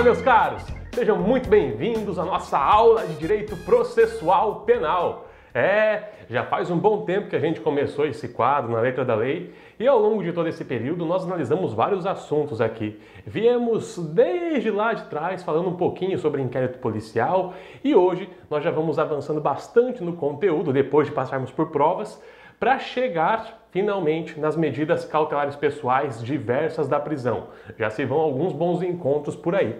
Olá, meus caros! Sejam muito bem-vindos à nossa aula de Direito Processual Penal. É, já faz um bom tempo que a gente começou esse quadro na letra da lei e ao longo de todo esse período nós analisamos vários assuntos aqui. Viemos desde lá de trás falando um pouquinho sobre inquérito policial e hoje nós já vamos avançando bastante no conteúdo depois de passarmos por provas para chegar finalmente nas medidas cautelares pessoais diversas da prisão. Já se vão alguns bons encontros por aí.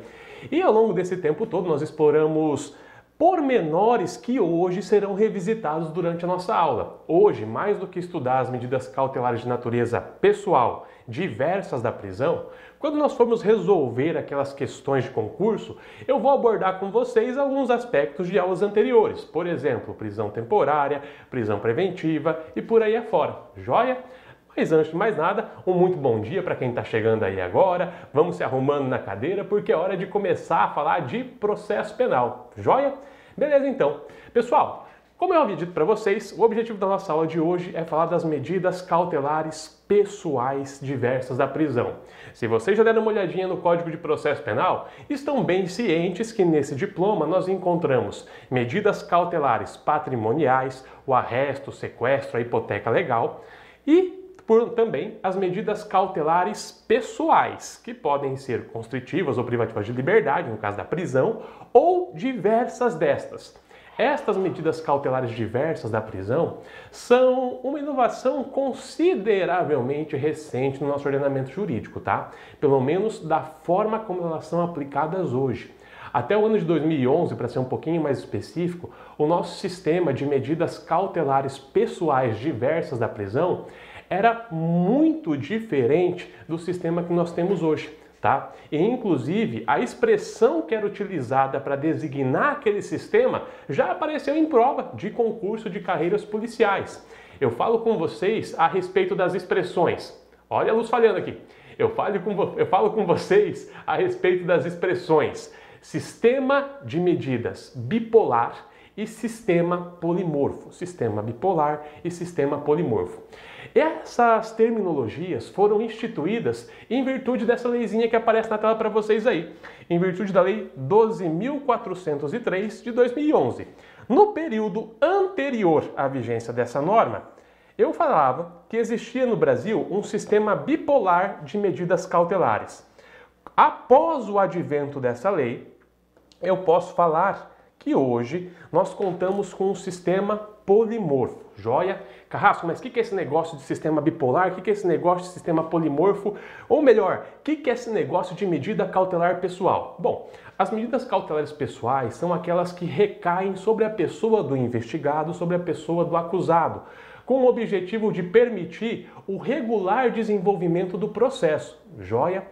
E ao longo desse tempo todo nós exploramos pormenores que hoje serão revisitados durante a nossa aula. Hoje, mais do que estudar as medidas cautelares de natureza pessoal diversas da prisão, quando nós formos resolver aquelas questões de concurso, eu vou abordar com vocês alguns aspectos de aulas anteriores, por exemplo, prisão temporária, prisão preventiva e por aí afora. Joia? Mas antes de mais nada, um muito bom dia para quem está chegando aí agora. Vamos se arrumando na cadeira porque é hora de começar a falar de processo penal. Joia? Beleza então. Pessoal, como eu havia dito para vocês, o objetivo da nossa aula de hoje é falar das medidas cautelares pessoais diversas da prisão. Se vocês já deram uma olhadinha no Código de Processo Penal, estão bem cientes que nesse diploma nós encontramos medidas cautelares patrimoniais, o arresto, o sequestro, a hipoteca legal e por também as medidas cautelares pessoais, que podem ser constritivas ou privativas de liberdade, no caso da prisão, ou diversas destas. Estas medidas cautelares diversas da prisão são uma inovação consideravelmente recente no nosso ordenamento jurídico, tá? Pelo menos da forma como elas são aplicadas hoje. Até o ano de 2011, para ser um pouquinho mais específico, o nosso sistema de medidas cautelares pessoais diversas da prisão era muito diferente do sistema que nós temos hoje. Tá? E inclusive a expressão que era utilizada para designar aquele sistema já apareceu em prova de concurso de carreiras policiais. Eu falo com vocês a respeito das expressões. Olha a luz falhando aqui. Eu falo com, eu falo com vocês a respeito das expressões sistema de medidas bipolar e sistema polimorfo. Sistema bipolar e sistema polimorfo. Essas terminologias foram instituídas em virtude dessa leizinha que aparece na tela para vocês aí, em virtude da Lei 12.403 de 2011. No período anterior à vigência dessa norma, eu falava que existia no Brasil um sistema bipolar de medidas cautelares. Após o advento dessa lei, eu posso falar que hoje nós contamos com um sistema polimorfo. Joia? Carrasco, mas o que é esse negócio de sistema bipolar? O que é esse negócio de sistema polimorfo? Ou melhor, o que é esse negócio de medida cautelar pessoal? Bom, as medidas cautelares pessoais são aquelas que recaem sobre a pessoa do investigado, sobre a pessoa do acusado, com o objetivo de permitir o regular desenvolvimento do processo. Joia?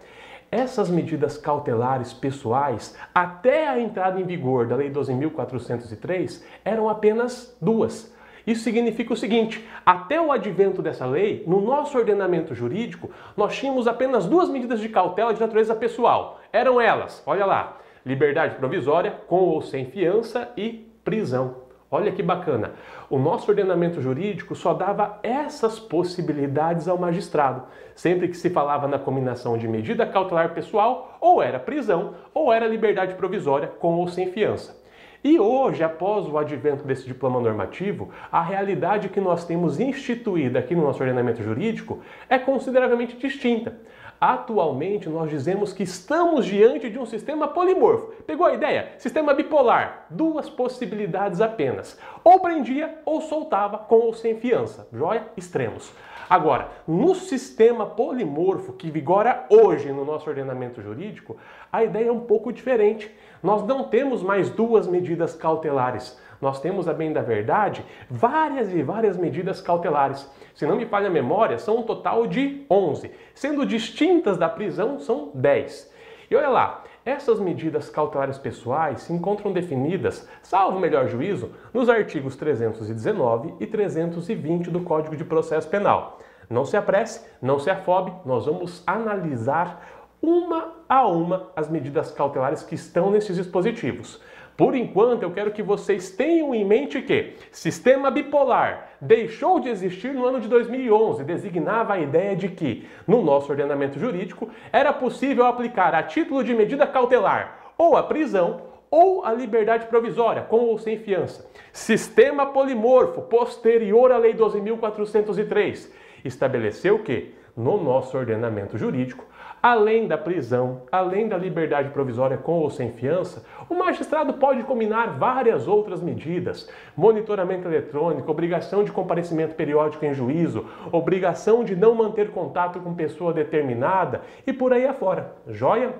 Essas medidas cautelares pessoais, até a entrada em vigor da Lei 12.403, eram apenas duas. Isso significa o seguinte: até o advento dessa lei, no nosso ordenamento jurídico, nós tínhamos apenas duas medidas de cautela de natureza pessoal. Eram elas, olha lá, liberdade provisória com ou sem fiança e prisão. Olha que bacana. O nosso ordenamento jurídico só dava essas possibilidades ao magistrado. Sempre que se falava na combinação de medida cautelar pessoal, ou era prisão, ou era liberdade provisória com ou sem fiança. E hoje, após o advento desse diploma normativo, a realidade que nós temos instituída aqui no nosso ordenamento jurídico é consideravelmente distinta. Atualmente, nós dizemos que estamos diante de um sistema polimorfo. Pegou a ideia? Sistema bipolar. Duas possibilidades apenas. Ou prendia ou soltava com ou sem fiança. Joia? Extremos. Agora, no sistema polimorfo que vigora hoje no nosso ordenamento jurídico, a ideia é um pouco diferente. Nós não temos mais duas medidas cautelares nós temos, a bem da verdade, várias e várias medidas cautelares. Se não me falha a memória, são um total de 11, sendo distintas da prisão são 10. E olha lá, essas medidas cautelares pessoais se encontram definidas, salvo melhor juízo, nos artigos 319 e 320 do Código de Processo Penal. Não se apresse, não se afobe, nós vamos analisar uma a uma as medidas cautelares que estão nesses dispositivos. Por enquanto, eu quero que vocês tenham em mente que sistema bipolar deixou de existir no ano de 2011, designava a ideia de que, no nosso ordenamento jurídico, era possível aplicar a título de medida cautelar ou a prisão ou a liberdade provisória, com ou sem fiança. Sistema polimorfo, posterior à Lei 12.403, estabeleceu que, no nosso ordenamento jurídico, além da prisão, além da liberdade provisória com ou sem fiança, o magistrado pode combinar várias outras medidas: monitoramento eletrônico, obrigação de comparecimento periódico em juízo, obrigação de não manter contato com pessoa determinada e por aí afora. Joia?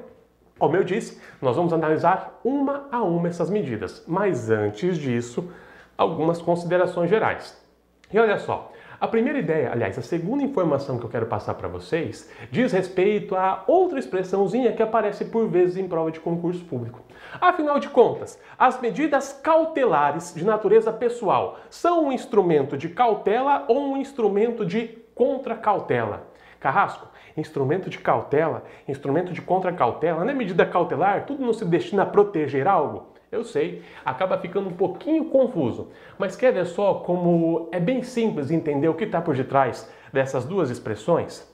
Como eu disse, nós vamos analisar uma a uma essas medidas, mas antes disso, algumas considerações gerais. E olha só, a primeira ideia, aliás, a segunda informação que eu quero passar para vocês, diz respeito a outra expressãozinha que aparece por vezes em prova de concurso público. Afinal de contas, as medidas cautelares de natureza pessoal são um instrumento de cautela ou um instrumento de contra-cautela? Carrasco, instrumento de cautela, instrumento de contra-cautela, não é medida cautelar? Tudo não se destina a proteger algo? Eu sei, acaba ficando um pouquinho confuso, mas quer ver só como é bem simples entender o que está por detrás dessas duas expressões?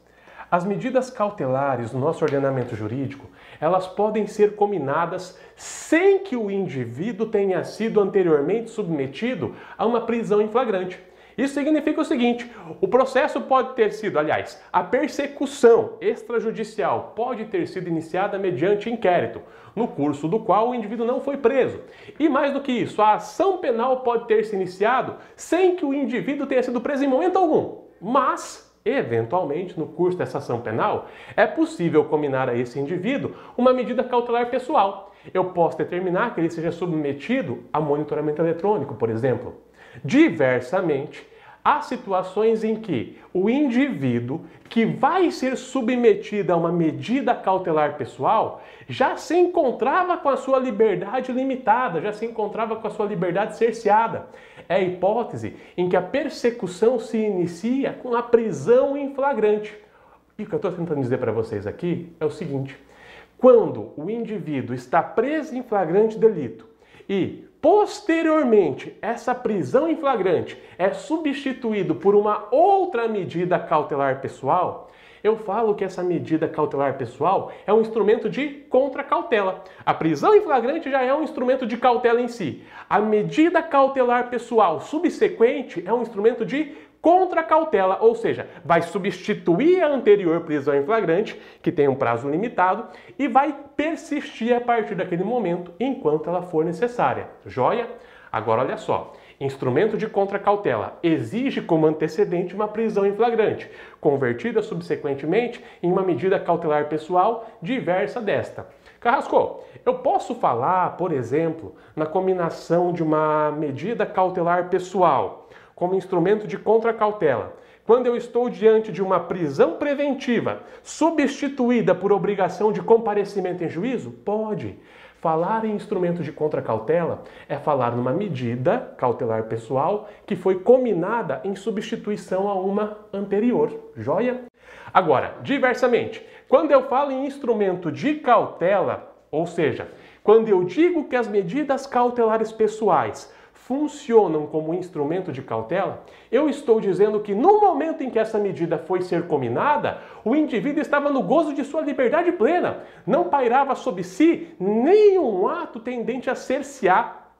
As medidas cautelares no nosso ordenamento jurídico, elas podem ser combinadas sem que o indivíduo tenha sido anteriormente submetido a uma prisão em flagrante. Isso significa o seguinte: o processo pode ter sido, aliás, a persecução extrajudicial pode ter sido iniciada mediante inquérito, no curso do qual o indivíduo não foi preso. E mais do que isso, a ação penal pode ter se iniciado sem que o indivíduo tenha sido preso em momento algum. Mas, eventualmente, no curso dessa ação penal, é possível combinar a esse indivíduo uma medida cautelar pessoal. Eu posso determinar que ele seja submetido a monitoramento eletrônico, por exemplo. Diversamente, há situações em que o indivíduo que vai ser submetido a uma medida cautelar pessoal já se encontrava com a sua liberdade limitada, já se encontrava com a sua liberdade cerceada. É a hipótese em que a persecução se inicia com a prisão em flagrante. E o que eu estou tentando dizer para vocês aqui é o seguinte: quando o indivíduo está preso em flagrante delito e posteriormente essa prisão em flagrante é substituído por uma outra medida cautelar pessoal, eu falo que essa medida cautelar pessoal é um instrumento de contra-cautela. A prisão em flagrante já é um instrumento de cautela em si. A medida cautelar pessoal subsequente é um instrumento de contra cautela, ou seja, vai substituir a anterior prisão em flagrante, que tem um prazo limitado, e vai persistir a partir daquele momento enquanto ela for necessária. Joia? Agora olha só. Instrumento de contra-cautela exige como antecedente uma prisão em flagrante, convertida subsequentemente em uma medida cautelar pessoal diversa desta. Carrasco, eu posso falar, por exemplo, na combinação de uma medida cautelar pessoal como instrumento de contra-cautela. Quando eu estou diante de uma prisão preventiva substituída por obrigação de comparecimento em juízo, pode. Falar em instrumento de contra-cautela é falar numa medida cautelar pessoal que foi combinada em substituição a uma anterior. Joia? Agora, diversamente, quando eu falo em instrumento de cautela, ou seja, quando eu digo que as medidas cautelares pessoais funcionam como instrumento de cautela, eu estou dizendo que no momento em que essa medida foi ser combinada, o indivíduo estava no gozo de sua liberdade plena, não pairava sobre si nenhum ato tendente a cercear,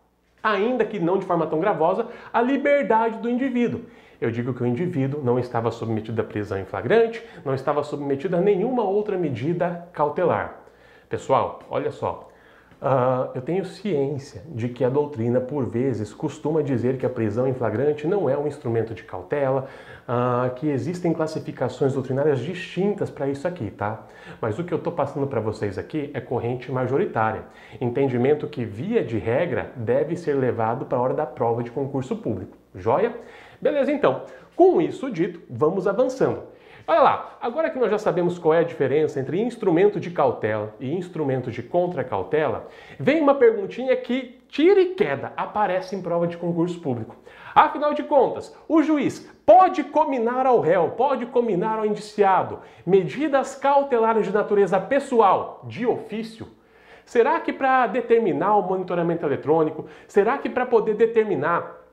ainda que não de forma tão gravosa, a liberdade do indivíduo. Eu digo que o indivíduo não estava submetido à prisão em flagrante, não estava submetido a nenhuma outra medida cautelar. Pessoal, olha só, Uh, eu tenho ciência de que a doutrina, por vezes, costuma dizer que a prisão em flagrante não é um instrumento de cautela, uh, que existem classificações doutrinárias distintas para isso aqui, tá? Mas o que eu estou passando para vocês aqui é corrente majoritária. Entendimento que, via de regra, deve ser levado para a hora da prova de concurso público. Joia? Beleza, então. Com isso dito, vamos avançando. Olha lá, agora que nós já sabemos qual é a diferença entre instrumento de cautela e instrumento de contra-cautela, vem uma perguntinha que, tira e queda, aparece em prova de concurso público. Afinal de contas, o juiz pode combinar ao réu, pode combinar ao indiciado medidas cautelares de natureza pessoal, de ofício, Será que para determinar o monitoramento eletrônico, será que para poder determinar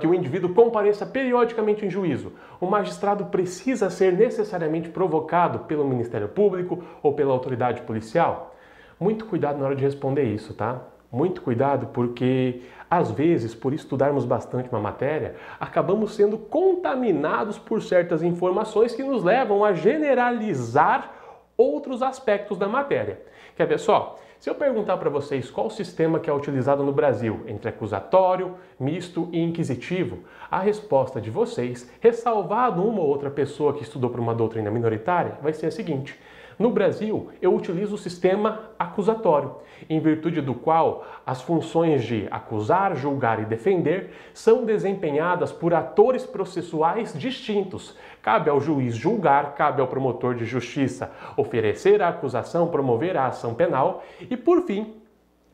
que o indivíduo compareça periodicamente em juízo, o magistrado precisa ser necessariamente provocado pelo Ministério Público ou pela autoridade policial? Muito cuidado na hora de responder isso, tá? Muito cuidado porque, às vezes, por estudarmos bastante uma matéria, acabamos sendo contaminados por certas informações que nos levam a generalizar outros aspectos da matéria. Quer ver só? Se eu perguntar para vocês qual o sistema que é utilizado no Brasil entre acusatório, misto e inquisitivo, a resposta de vocês, ressalvado uma ou outra pessoa que estudou para uma doutrina minoritária, vai ser a seguinte: no Brasil, eu utilizo o sistema acusatório, em virtude do qual as funções de acusar, julgar e defender são desempenhadas por atores processuais distintos. Cabe ao juiz julgar, cabe ao promotor de justiça oferecer a acusação, promover a ação penal e, por fim,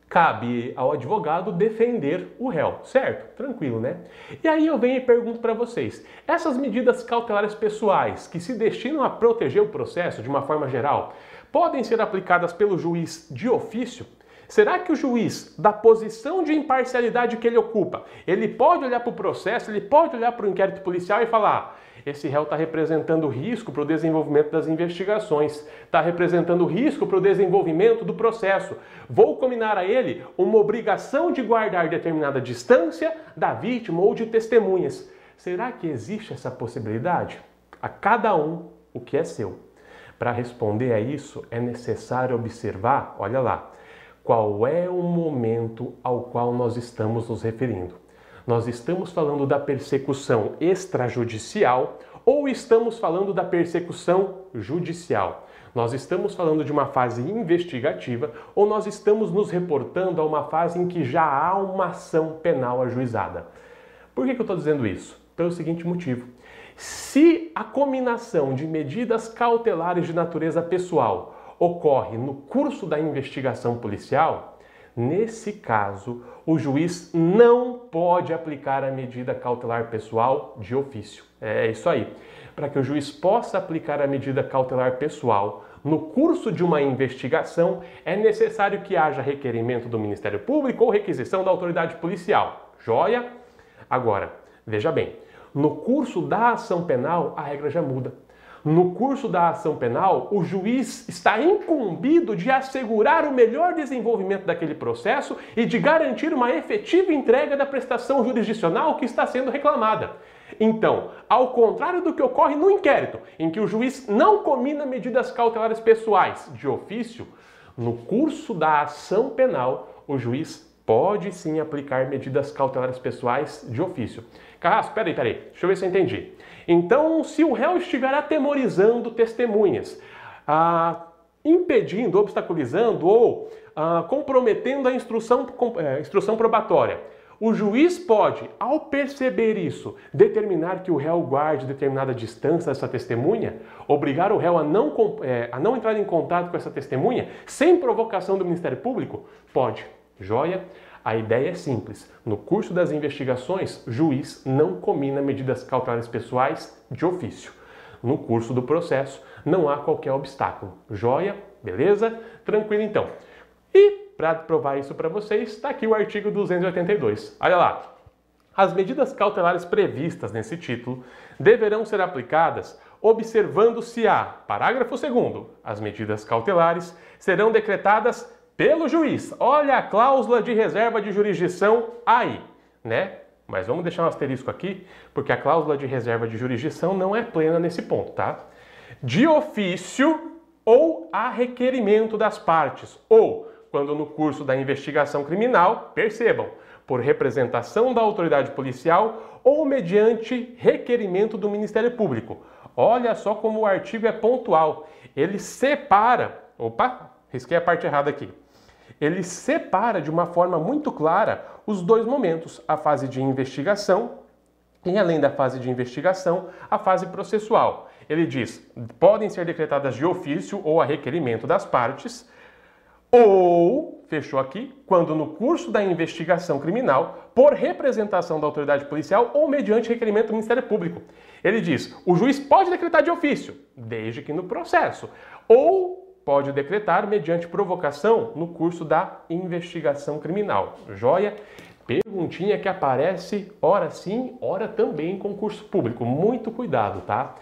cabe ao advogado defender o réu, certo? Tranquilo, né? E aí eu venho e pergunto para vocês: essas medidas cautelares pessoais que se destinam a proteger o processo de uma forma geral, podem ser aplicadas pelo juiz de ofício? Será que o juiz, da posição de imparcialidade que ele ocupa, ele pode olhar para o processo, ele pode olhar para o inquérito policial e falar: esse réu está representando risco para o desenvolvimento das investigações, está representando risco para o desenvolvimento do processo. Vou combinar a ele uma obrigação de guardar determinada distância da vítima ou de testemunhas. Será que existe essa possibilidade? A cada um o que é seu. Para responder a isso, é necessário observar, olha lá, qual é o momento ao qual nós estamos nos referindo. Nós estamos falando da persecução extrajudicial ou estamos falando da persecução judicial? Nós estamos falando de uma fase investigativa ou nós estamos nos reportando a uma fase em que já há uma ação penal ajuizada? Por que, que eu estou dizendo isso? Pelo seguinte motivo. Se a combinação de medidas cautelares de natureza pessoal ocorre no curso da investigação policial, Nesse caso, o juiz não pode aplicar a medida cautelar pessoal de ofício. É isso aí. Para que o juiz possa aplicar a medida cautelar pessoal no curso de uma investigação, é necessário que haja requerimento do Ministério Público ou requisição da autoridade policial. Joia? Agora, veja bem, no curso da ação penal, a regra já muda. No curso da ação penal, o juiz está incumbido de assegurar o melhor desenvolvimento daquele processo e de garantir uma efetiva entrega da prestação jurisdicional que está sendo reclamada. Então, ao contrário do que ocorre no inquérito, em que o juiz não comina medidas cautelares pessoais de ofício, no curso da ação penal, o juiz pode sim aplicar medidas cautelares pessoais de ofício. Carrasco, peraí, peraí, deixa eu ver se eu entendi. Então, se o réu estiver atemorizando testemunhas, ah, impedindo, obstaculizando ou ah, comprometendo a instrução, é, instrução probatória, o juiz pode, ao perceber isso, determinar que o réu guarde determinada distância dessa testemunha, obrigar o réu a não, é, a não entrar em contato com essa testemunha, sem provocação do Ministério Público? Pode. Joia? A ideia é simples. No curso das investigações, juiz não comina medidas cautelares pessoais de ofício. No curso do processo, não há qualquer obstáculo. Joia? Beleza? Tranquilo então. E para provar isso para vocês, está aqui o artigo 282. Olha lá. As medidas cautelares previstas nesse título deverão ser aplicadas observando-se a, parágrafo 2 as medidas cautelares serão decretadas pelo juiz. Olha a cláusula de reserva de jurisdição aí, né? Mas vamos deixar um asterisco aqui, porque a cláusula de reserva de jurisdição não é plena nesse ponto, tá? De ofício ou a requerimento das partes, ou quando no curso da investigação criminal, percebam, por representação da autoridade policial ou mediante requerimento do Ministério Público. Olha só como o artigo é pontual. Ele separa. Opa, risquei a parte errada aqui ele separa de uma forma muito clara os dois momentos, a fase de investigação e, além da fase de investigação, a fase processual. Ele diz: podem ser decretadas de ofício ou a requerimento das partes, ou, fechou aqui, quando no curso da investigação criminal, por representação da autoridade policial ou mediante requerimento do Ministério Público. Ele diz: o juiz pode decretar de ofício, desde que no processo, ou pode decretar mediante provocação no curso da investigação criminal. Joia? Perguntinha que aparece ora sim, ora também em concurso público. Muito cuidado, tá?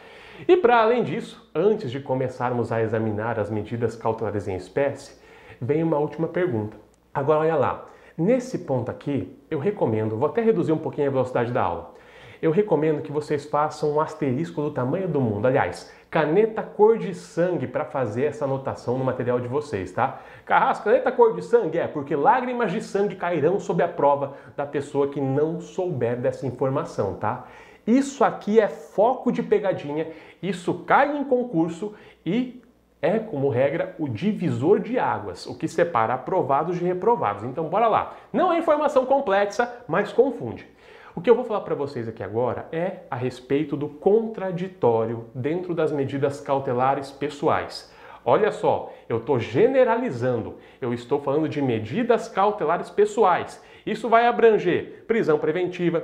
E para além disso, antes de começarmos a examinar as medidas cautelares em espécie, vem uma última pergunta. Agora olha lá, nesse ponto aqui, eu recomendo, vou até reduzir um pouquinho a velocidade da aula. Eu recomendo que vocês façam um asterisco do tamanho do mundo. Aliás, caneta cor de sangue para fazer essa anotação no material de vocês, tá? Carrasco, caneta cor de sangue é porque lágrimas de sangue cairão sob a prova da pessoa que não souber dessa informação, tá? Isso aqui é foco de pegadinha, isso cai em concurso e é, como regra, o divisor de águas, o que separa aprovados de reprovados. Então, bora lá. Não é informação complexa, mas confunde. O que eu vou falar para vocês aqui agora é a respeito do contraditório dentro das medidas cautelares pessoais. Olha só, eu estou generalizando, eu estou falando de medidas cautelares pessoais. Isso vai abranger prisão preventiva,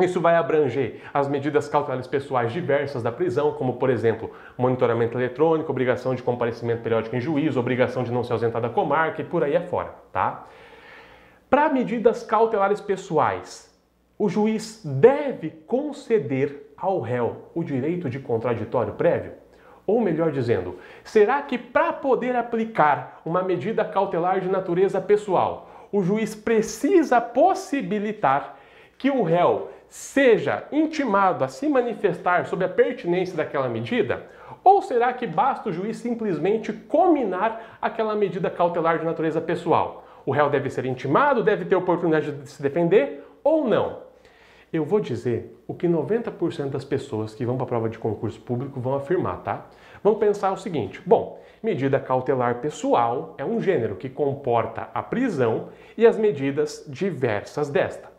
isso vai abranger as medidas cautelares pessoais diversas da prisão, como, por exemplo, monitoramento eletrônico, obrigação de comparecimento periódico em juízo, obrigação de não se ausentar da comarca e por aí afora, tá? Para medidas cautelares pessoais, o juiz deve conceder ao réu o direito de contraditório prévio? Ou melhor dizendo, será que para poder aplicar uma medida cautelar de natureza pessoal, o juiz precisa possibilitar que o réu seja intimado a se manifestar sobre a pertinência daquela medida? Ou será que basta o juiz simplesmente cominar aquela medida cautelar de natureza pessoal? O réu deve ser intimado, deve ter oportunidade de se defender ou não? Eu vou dizer o que 90% das pessoas que vão para a prova de concurso público vão afirmar, tá? Vamos pensar o seguinte: bom, medida cautelar pessoal é um gênero que comporta a prisão e as medidas diversas desta.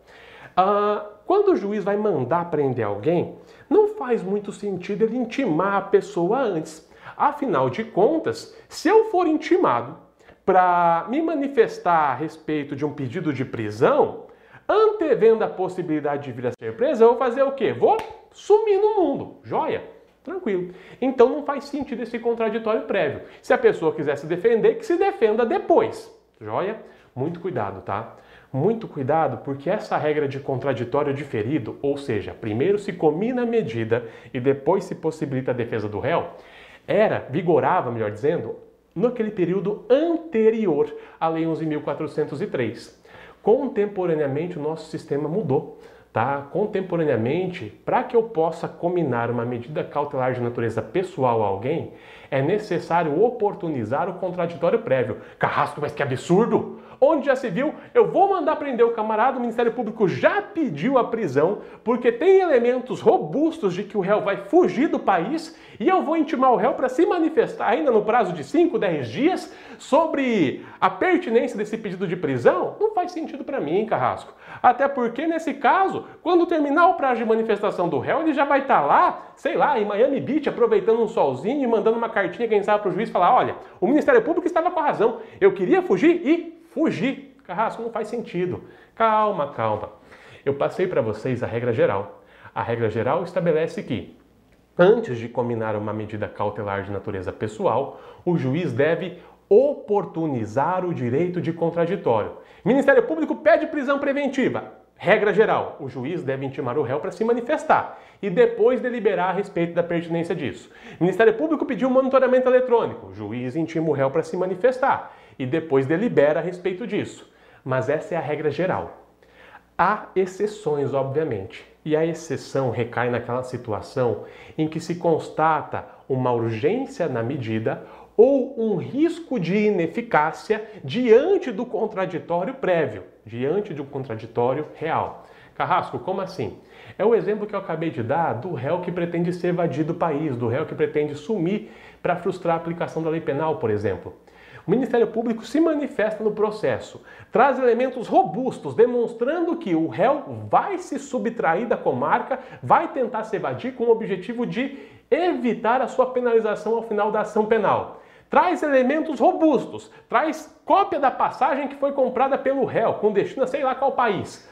Ah, quando o juiz vai mandar prender alguém, não faz muito sentido ele intimar a pessoa antes. Afinal de contas, se eu for intimado para me manifestar a respeito de um pedido de prisão, antevendo a possibilidade de vir a ser preso, eu vou fazer o quê? Vou sumir no mundo. Joia? Tranquilo. Então não faz sentido esse contraditório prévio. Se a pessoa quiser se defender, que se defenda depois. Joia? Muito cuidado, tá? Muito cuidado, porque essa regra de contraditório diferido, ou seja, primeiro se comina a medida e depois se possibilita a defesa do réu, era, vigorava, melhor dizendo, naquele período anterior à Lei 11.403. Contemporaneamente, o nosso sistema mudou. Tá? Contemporaneamente, para que eu possa combinar uma medida cautelar de natureza pessoal a alguém, é necessário oportunizar o contraditório prévio. Carrasco, mas que absurdo! Onde já se viu, eu vou mandar prender o camarada, o Ministério Público já pediu a prisão, porque tem elementos robustos de que o réu vai fugir do país e eu vou intimar o réu para se manifestar ainda no prazo de 5, 10 dias sobre a pertinência desse pedido de prisão? Não faz sentido para mim, Carrasco. Até porque, nesse caso, quando terminar o prazo de manifestação do réu, ele já vai estar tá lá, sei lá, em Miami Beach, aproveitando um solzinho e mandando uma cartinha, quem sabe, para o juiz falar: olha, o Ministério Público estava com a razão, eu queria fugir e fugir. Carrasco, não faz sentido. Calma, calma. Eu passei para vocês a regra geral. A regra geral estabelece que, antes de combinar uma medida cautelar de natureza pessoal, o juiz deve oportunizar o direito de contraditório. Ministério Público pede prisão preventiva. Regra geral: o juiz deve intimar o réu para se manifestar e depois deliberar a respeito da pertinência disso. Ministério Público pediu monitoramento eletrônico. O juiz intima o réu para se manifestar e depois delibera a respeito disso. Mas essa é a regra geral. Há exceções, obviamente, e a exceção recai naquela situação em que se constata uma urgência na medida ou um risco de ineficácia diante do contraditório prévio, diante de um contraditório real. Carrasco, como assim? É o exemplo que eu acabei de dar do réu que pretende se evadir do país, do réu que pretende sumir para frustrar a aplicação da lei penal, por exemplo. O Ministério Público se manifesta no processo, traz elementos robustos demonstrando que o réu vai se subtrair da comarca, vai tentar se evadir com o objetivo de evitar a sua penalização ao final da ação penal. Traz elementos robustos, traz cópia da passagem que foi comprada pelo réu com destino a sei lá qual país.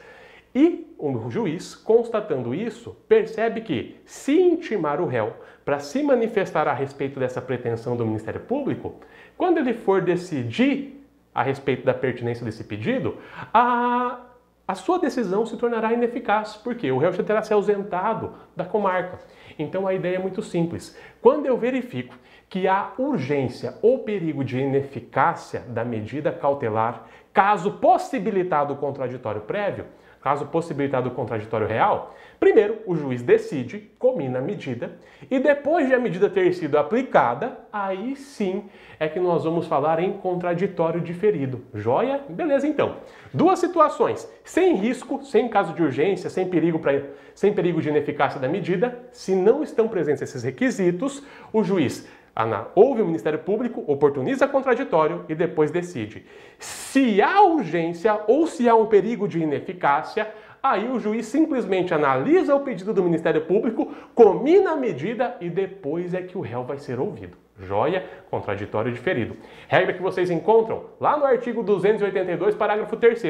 E o juiz, constatando isso, percebe que, se intimar o réu para se manifestar a respeito dessa pretensão do Ministério Público, quando ele for decidir a respeito da pertinência desse pedido, a, a sua decisão se tornará ineficaz, porque o réu já terá se ausentado da comarca. Então a ideia é muito simples. Quando eu verifico que há urgência ou perigo de ineficácia da medida cautelar, caso possibilitado o contraditório prévio, caso possibilitado o contraditório real, primeiro o juiz decide, comina a medida, e depois de a medida ter sido aplicada, aí sim é que nós vamos falar em contraditório diferido. Joia? Beleza então. Duas situações, sem risco, sem caso de urgência, sem perigo, pra, sem perigo de ineficácia da medida, se não estão presentes esses requisitos, o juiz Ana, ouve o Ministério Público, oportuniza contraditório e depois decide. Se há urgência ou se há um perigo de ineficácia, aí o juiz simplesmente analisa o pedido do Ministério Público, comina a medida e depois é que o réu vai ser ouvido. Joia, contraditório diferido. Regra que vocês encontram lá no artigo 282, parágrafo 3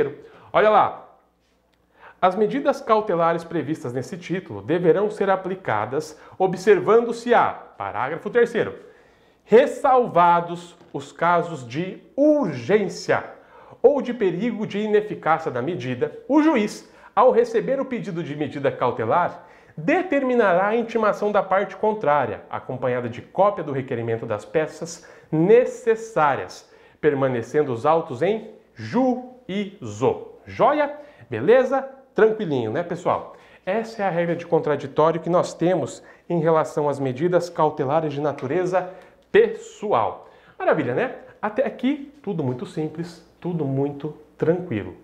Olha lá. As medidas cautelares previstas nesse título deverão ser aplicadas observando-se a, parágrafo 3 ressalvados os casos de urgência ou de perigo de ineficácia da medida, o juiz, ao receber o pedido de medida cautelar, determinará a intimação da parte contrária, acompanhada de cópia do requerimento das peças necessárias, permanecendo os autos em juízo. Joia? Beleza? Tranquilinho, né, pessoal? Essa é a regra de contraditório que nós temos em relação às medidas cautelares de natureza pessoal. Maravilha, né? Até aqui, tudo muito simples, tudo muito tranquilo.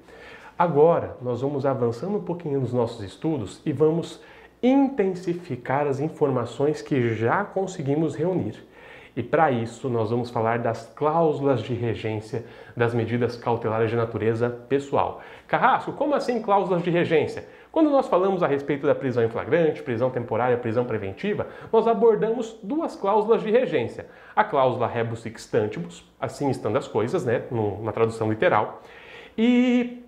Agora, nós vamos avançando um pouquinho nos nossos estudos e vamos intensificar as informações que já conseguimos reunir. E para isso, nós vamos falar das cláusulas de regência das medidas cautelares de natureza pessoal. Carrasco, como assim cláusulas de regência? Quando nós falamos a respeito da prisão em flagrante, prisão temporária, prisão preventiva, nós abordamos duas cláusulas de regência. A cláusula rebus sic assim estando as coisas, né, na tradução literal, e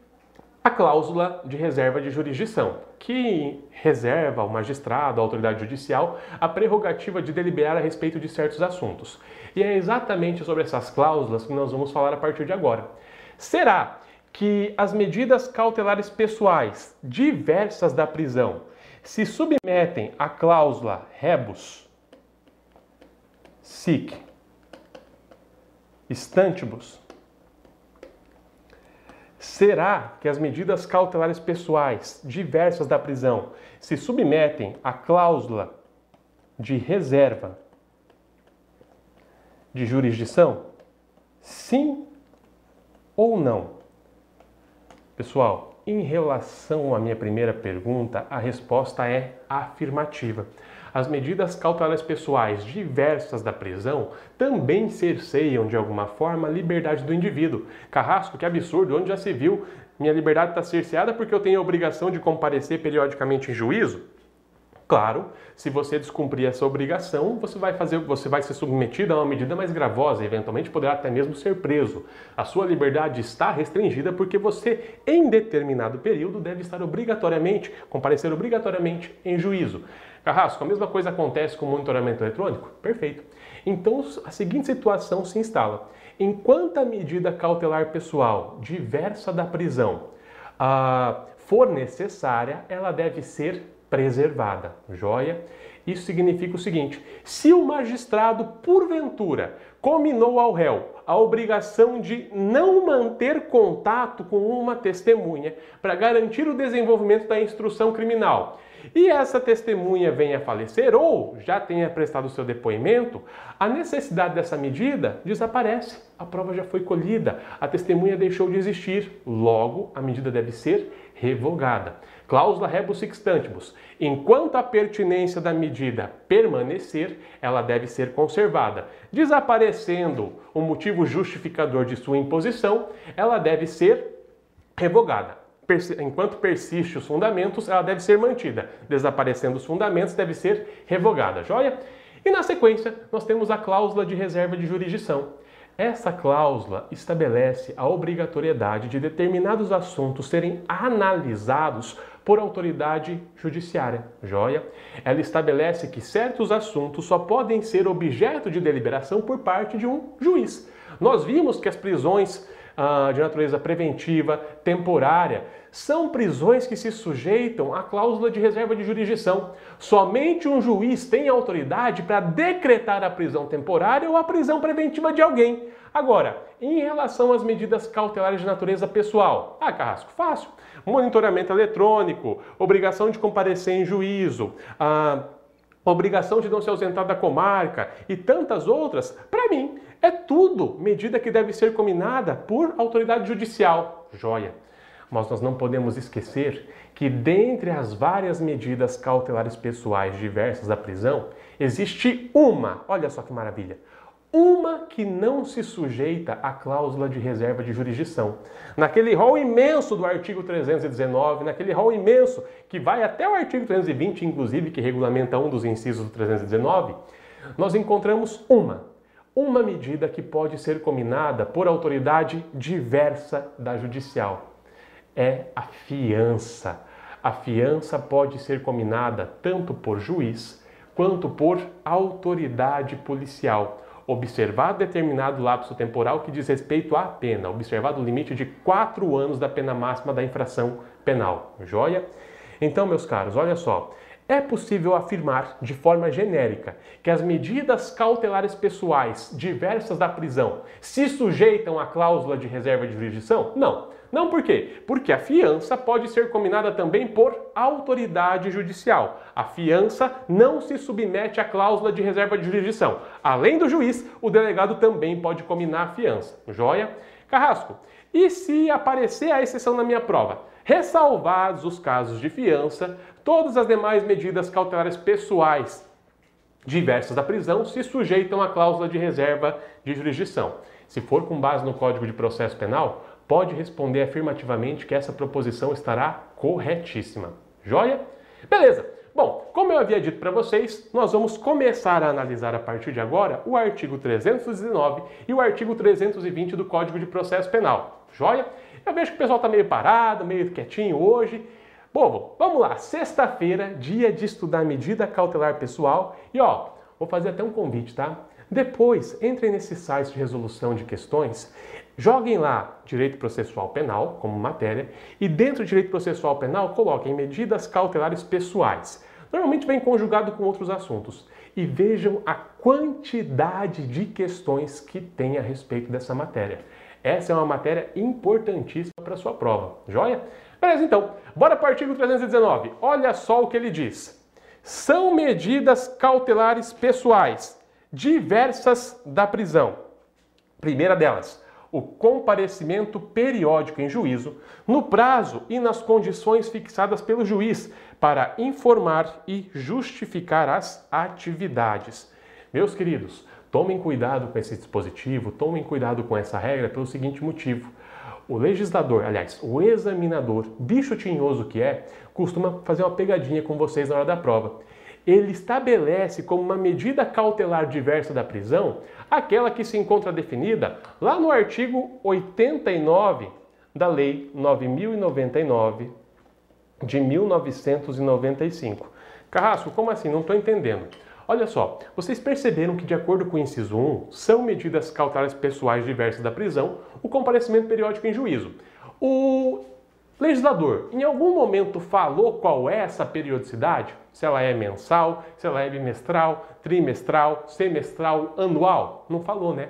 a cláusula de reserva de jurisdição, que reserva ao magistrado, à autoridade judicial, a prerrogativa de deliberar a respeito de certos assuntos. E é exatamente sobre essas cláusulas que nós vamos falar a partir de agora. Será que as medidas cautelares pessoais diversas da prisão se submetem à cláusula rebus, sic, stantibus, será que as medidas cautelares pessoais diversas da prisão se submetem à cláusula de reserva de jurisdição? Sim ou não? Pessoal, em relação à minha primeira pergunta, a resposta é afirmativa. As medidas cautelares pessoais diversas da prisão também cerceiam de alguma forma a liberdade do indivíduo. Carrasco, que absurdo, onde já se viu minha liberdade está cerceada porque eu tenho a obrigação de comparecer periodicamente em juízo? Claro, se você descumprir essa obrigação, você vai fazer, você vai ser submetido a uma medida mais gravosa, eventualmente poderá até mesmo ser preso. A sua liberdade está restringida porque você, em determinado período, deve estar obrigatoriamente, comparecer obrigatoriamente em juízo. Carrasco, a mesma coisa acontece com o monitoramento eletrônico? Perfeito. Então, a seguinte situação se instala. Enquanto a medida cautelar pessoal diversa da prisão uh, for necessária, ela deve ser preservada. Joia? Isso significa o seguinte: se o magistrado, porventura, combinou ao réu a obrigação de não manter contato com uma testemunha para garantir o desenvolvimento da instrução criminal, e essa testemunha venha a falecer ou já tenha prestado seu depoimento, a necessidade dessa medida desaparece. A prova já foi colhida, a testemunha deixou de existir, logo a medida deve ser revogada. Cláusula rebus sextantibus. Enquanto a pertinência da medida permanecer, ela deve ser conservada. Desaparecendo o motivo justificador de sua imposição, ela deve ser revogada. Enquanto persiste os fundamentos, ela deve ser mantida. Desaparecendo os fundamentos, deve ser revogada. Joia? E na sequência, nós temos a cláusula de reserva de jurisdição. Essa cláusula estabelece a obrigatoriedade de determinados assuntos serem analisados por autoridade judiciária. Joia? Ela estabelece que certos assuntos só podem ser objeto de deliberação por parte de um juiz. Nós vimos que as prisões de natureza preventiva, temporária, são prisões que se sujeitam à cláusula de reserva de jurisdição. Somente um juiz tem autoridade para decretar a prisão temporária ou a prisão preventiva de alguém. Agora, em relação às medidas cautelares de natureza pessoal, ah, Carrasco, fácil. Monitoramento eletrônico, obrigação de comparecer em juízo, ah, obrigação de não se ausentar da comarca e tantas outras, para mim, é tudo medida que deve ser combinada por autoridade judicial. Joia. Mas nós não podemos esquecer que, dentre as várias medidas cautelares pessoais diversas da prisão, existe uma, olha só que maravilha, uma que não se sujeita à cláusula de reserva de jurisdição. Naquele rol imenso do artigo 319, naquele rol imenso que vai até o artigo 320, inclusive, que regulamenta um dos incisos do 319, nós encontramos uma, uma medida que pode ser combinada por autoridade diversa da judicial é a fiança. A fiança pode ser combinada tanto por juiz quanto por autoridade policial. Observado determinado lapso temporal que diz respeito à pena, observado o limite de quatro anos da pena máxima da infração penal. Joia? Então, meus caros, olha só. É possível afirmar de forma genérica que as medidas cautelares pessoais diversas da prisão se sujeitam à cláusula de reserva de jurisdição? Não. Não por quê? Porque a fiança pode ser combinada também por autoridade judicial. A fiança não se submete à cláusula de reserva de jurisdição. Além do juiz, o delegado também pode combinar a fiança. Joia? Carrasco, e se aparecer a exceção na minha prova? Ressalvados os casos de fiança, todas as demais medidas cautelares pessoais diversas da prisão se sujeitam à cláusula de reserva de jurisdição. Se for com base no Código de Processo Penal, pode responder afirmativamente que essa proposição estará corretíssima. Joia? Beleza. Bom, como eu havia dito para vocês, nós vamos começar a analisar a partir de agora o artigo 319 e o artigo 320 do Código de Processo Penal. Joia? Eu vejo que o pessoal está meio parado, meio quietinho hoje. Bom, vamos lá. Sexta-feira, dia de estudar medida cautelar pessoal. E ó, vou fazer até um convite, tá? Depois, entrem nesse site de resolução de questões Joguem lá direito processual penal como matéria e dentro do direito processual penal coloquem medidas cautelares pessoais. Normalmente vem conjugado com outros assuntos. E vejam a quantidade de questões que tem a respeito dessa matéria. Essa é uma matéria importantíssima para sua prova. Joia? Beleza, então. Bora para o artigo 319. Olha só o que ele diz. São medidas cautelares pessoais diversas da prisão. Primeira delas, o comparecimento periódico em juízo, no prazo e nas condições fixadas pelo juiz, para informar e justificar as atividades. Meus queridos, tomem cuidado com esse dispositivo, tomem cuidado com essa regra pelo seguinte motivo. O legislador, aliás, o examinador, bicho tinhoso que é, costuma fazer uma pegadinha com vocês na hora da prova ele estabelece como uma medida cautelar diversa da prisão aquela que se encontra definida lá no artigo 89 da Lei 9099 de 1995. Carrasco, como assim? Não estou entendendo. Olha só, vocês perceberam que, de acordo com o inciso 1, são medidas cautelares pessoais diversas da prisão o comparecimento periódico em juízo. O legislador, em algum momento, falou qual é essa periodicidade? Se ela é mensal, se ela é bimestral, trimestral, semestral, anual? Não falou, né?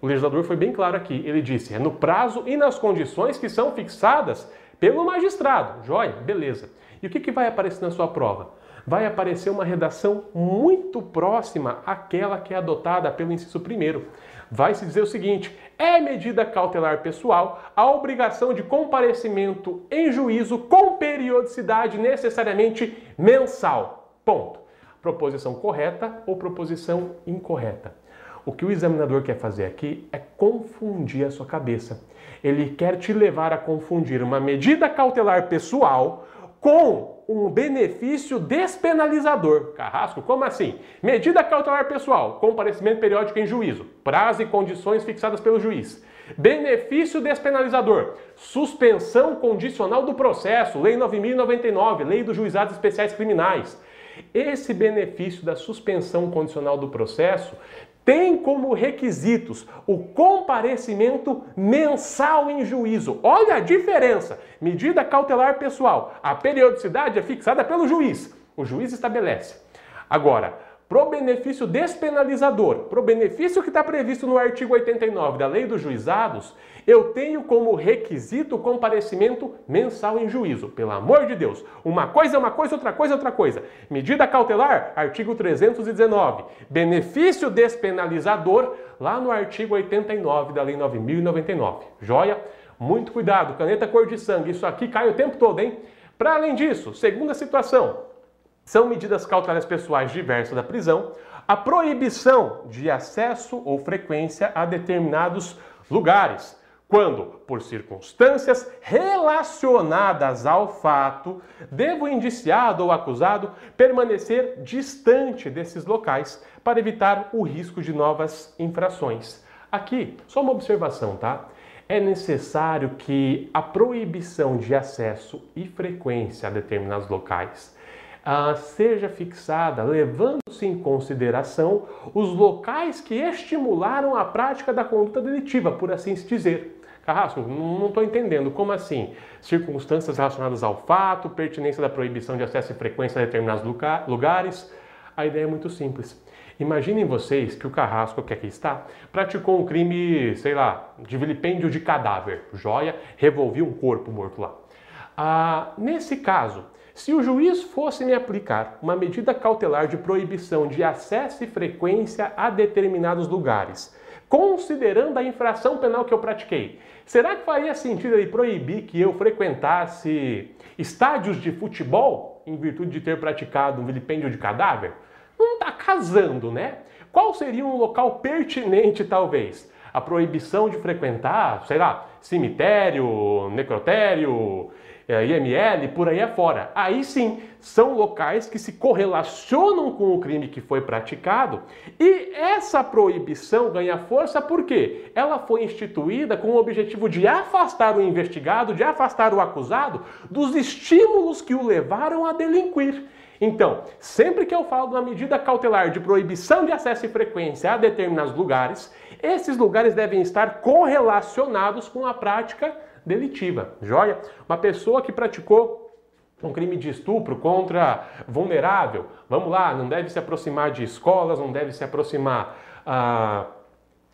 O legislador foi bem claro aqui. Ele disse: é no prazo e nas condições que são fixadas pelo magistrado. Joia? Beleza. E o que, que vai aparecer na sua prova? Vai aparecer uma redação muito próxima àquela que é adotada pelo inciso primeiro vai se dizer o seguinte: é medida cautelar pessoal a obrigação de comparecimento em juízo com periodicidade necessariamente mensal. Ponto. Proposição correta ou proposição incorreta. O que o examinador quer fazer aqui é confundir a sua cabeça. Ele quer te levar a confundir uma medida cautelar pessoal com um benefício despenalizador. Carrasco, como assim? Medida cautelar pessoal, comparecimento periódico em juízo, prazo e condições fixadas pelo juiz. Benefício despenalizador, suspensão condicional do processo, Lei 9099, Lei dos Juizados Especiais Criminais. Esse benefício da suspensão condicional do processo tem como requisitos o comparecimento mensal em juízo. Olha a diferença. Medida cautelar pessoal. A periodicidade é fixada pelo juiz. O juiz estabelece. Agora, pro benefício despenalizador, pro benefício que está previsto no artigo 89 da Lei dos Juizados, eu tenho como requisito o comparecimento mensal em juízo. Pelo amor de Deus, uma coisa é uma coisa, outra coisa é outra coisa. Medida cautelar, artigo 319. Benefício despenalizador, lá no artigo 89 da Lei 9099. Joia? Muito cuidado, caneta cor de sangue, isso aqui cai o tempo todo, hein? Para além disso, segunda situação, são medidas cautelares pessoais diversas da prisão, a proibição de acesso ou frequência a determinados lugares, quando, por circunstâncias relacionadas ao fato, deve o indiciado ou acusado permanecer distante desses locais para evitar o risco de novas infrações. Aqui, só uma observação, tá? É necessário que a proibição de acesso e frequência a determinados locais ah, seja fixada, levando-se em consideração os locais que estimularam a prática da conduta delitiva, por assim se dizer. Carrasco, não estou entendendo. Como assim? Circunstâncias relacionadas ao fato, pertinência da proibição de acesso e frequência a determinados lugares. A ideia é muito simples. Imaginem vocês que o Carrasco, que aqui está, praticou um crime, sei lá, de vilipêndio de cadáver, joia, revolveu um corpo morto lá. Ah, nesse caso, se o juiz fosse me aplicar uma medida cautelar de proibição de acesso e frequência a determinados lugares, considerando a infração penal que eu pratiquei, será que faria sentido ele proibir que eu frequentasse estádios de futebol em virtude de ter praticado um vilipêndio de cadáver? Não está casando, né? Qual seria um local pertinente, talvez? A proibição de frequentar, sei lá, cemitério, necrotério, é, IML, por aí afora. Aí sim, são locais que se correlacionam com o crime que foi praticado e essa proibição ganha força porque ela foi instituída com o objetivo de afastar o investigado, de afastar o acusado dos estímulos que o levaram a delinquir. Então, sempre que eu falo de uma medida cautelar de proibição de acesso e frequência a determinados lugares, esses lugares devem estar correlacionados com a prática delitiva, joia? Uma pessoa que praticou um crime de estupro contra vulnerável, vamos lá, não deve se aproximar de escolas, não deve se aproximar ah,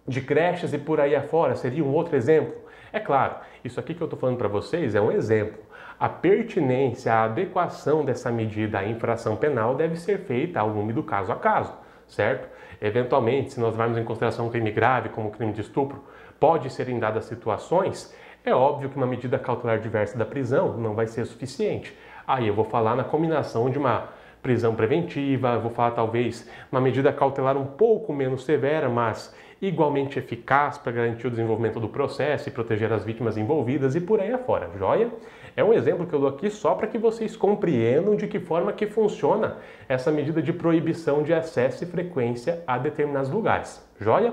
de creches e por aí afora, seria um outro exemplo. É claro, isso aqui que eu estou falando para vocês é um exemplo. A pertinência, a adequação dessa medida à infração penal deve ser feita ao lume do caso a caso, certo? Eventualmente, se nós levarmos em consideração um crime grave, como o crime de estupro, pode ser em dadas situações é óbvio que uma medida cautelar diversa da prisão não vai ser suficiente. Aí eu vou falar na combinação de uma prisão preventiva, vou falar talvez uma medida cautelar um pouco menos severa, mas igualmente eficaz para garantir o desenvolvimento do processo e proteger as vítimas envolvidas e por aí afora, joia? É um exemplo que eu dou aqui só para que vocês compreendam de que forma que funciona essa medida de proibição de acesso e frequência a determinados lugares, joia?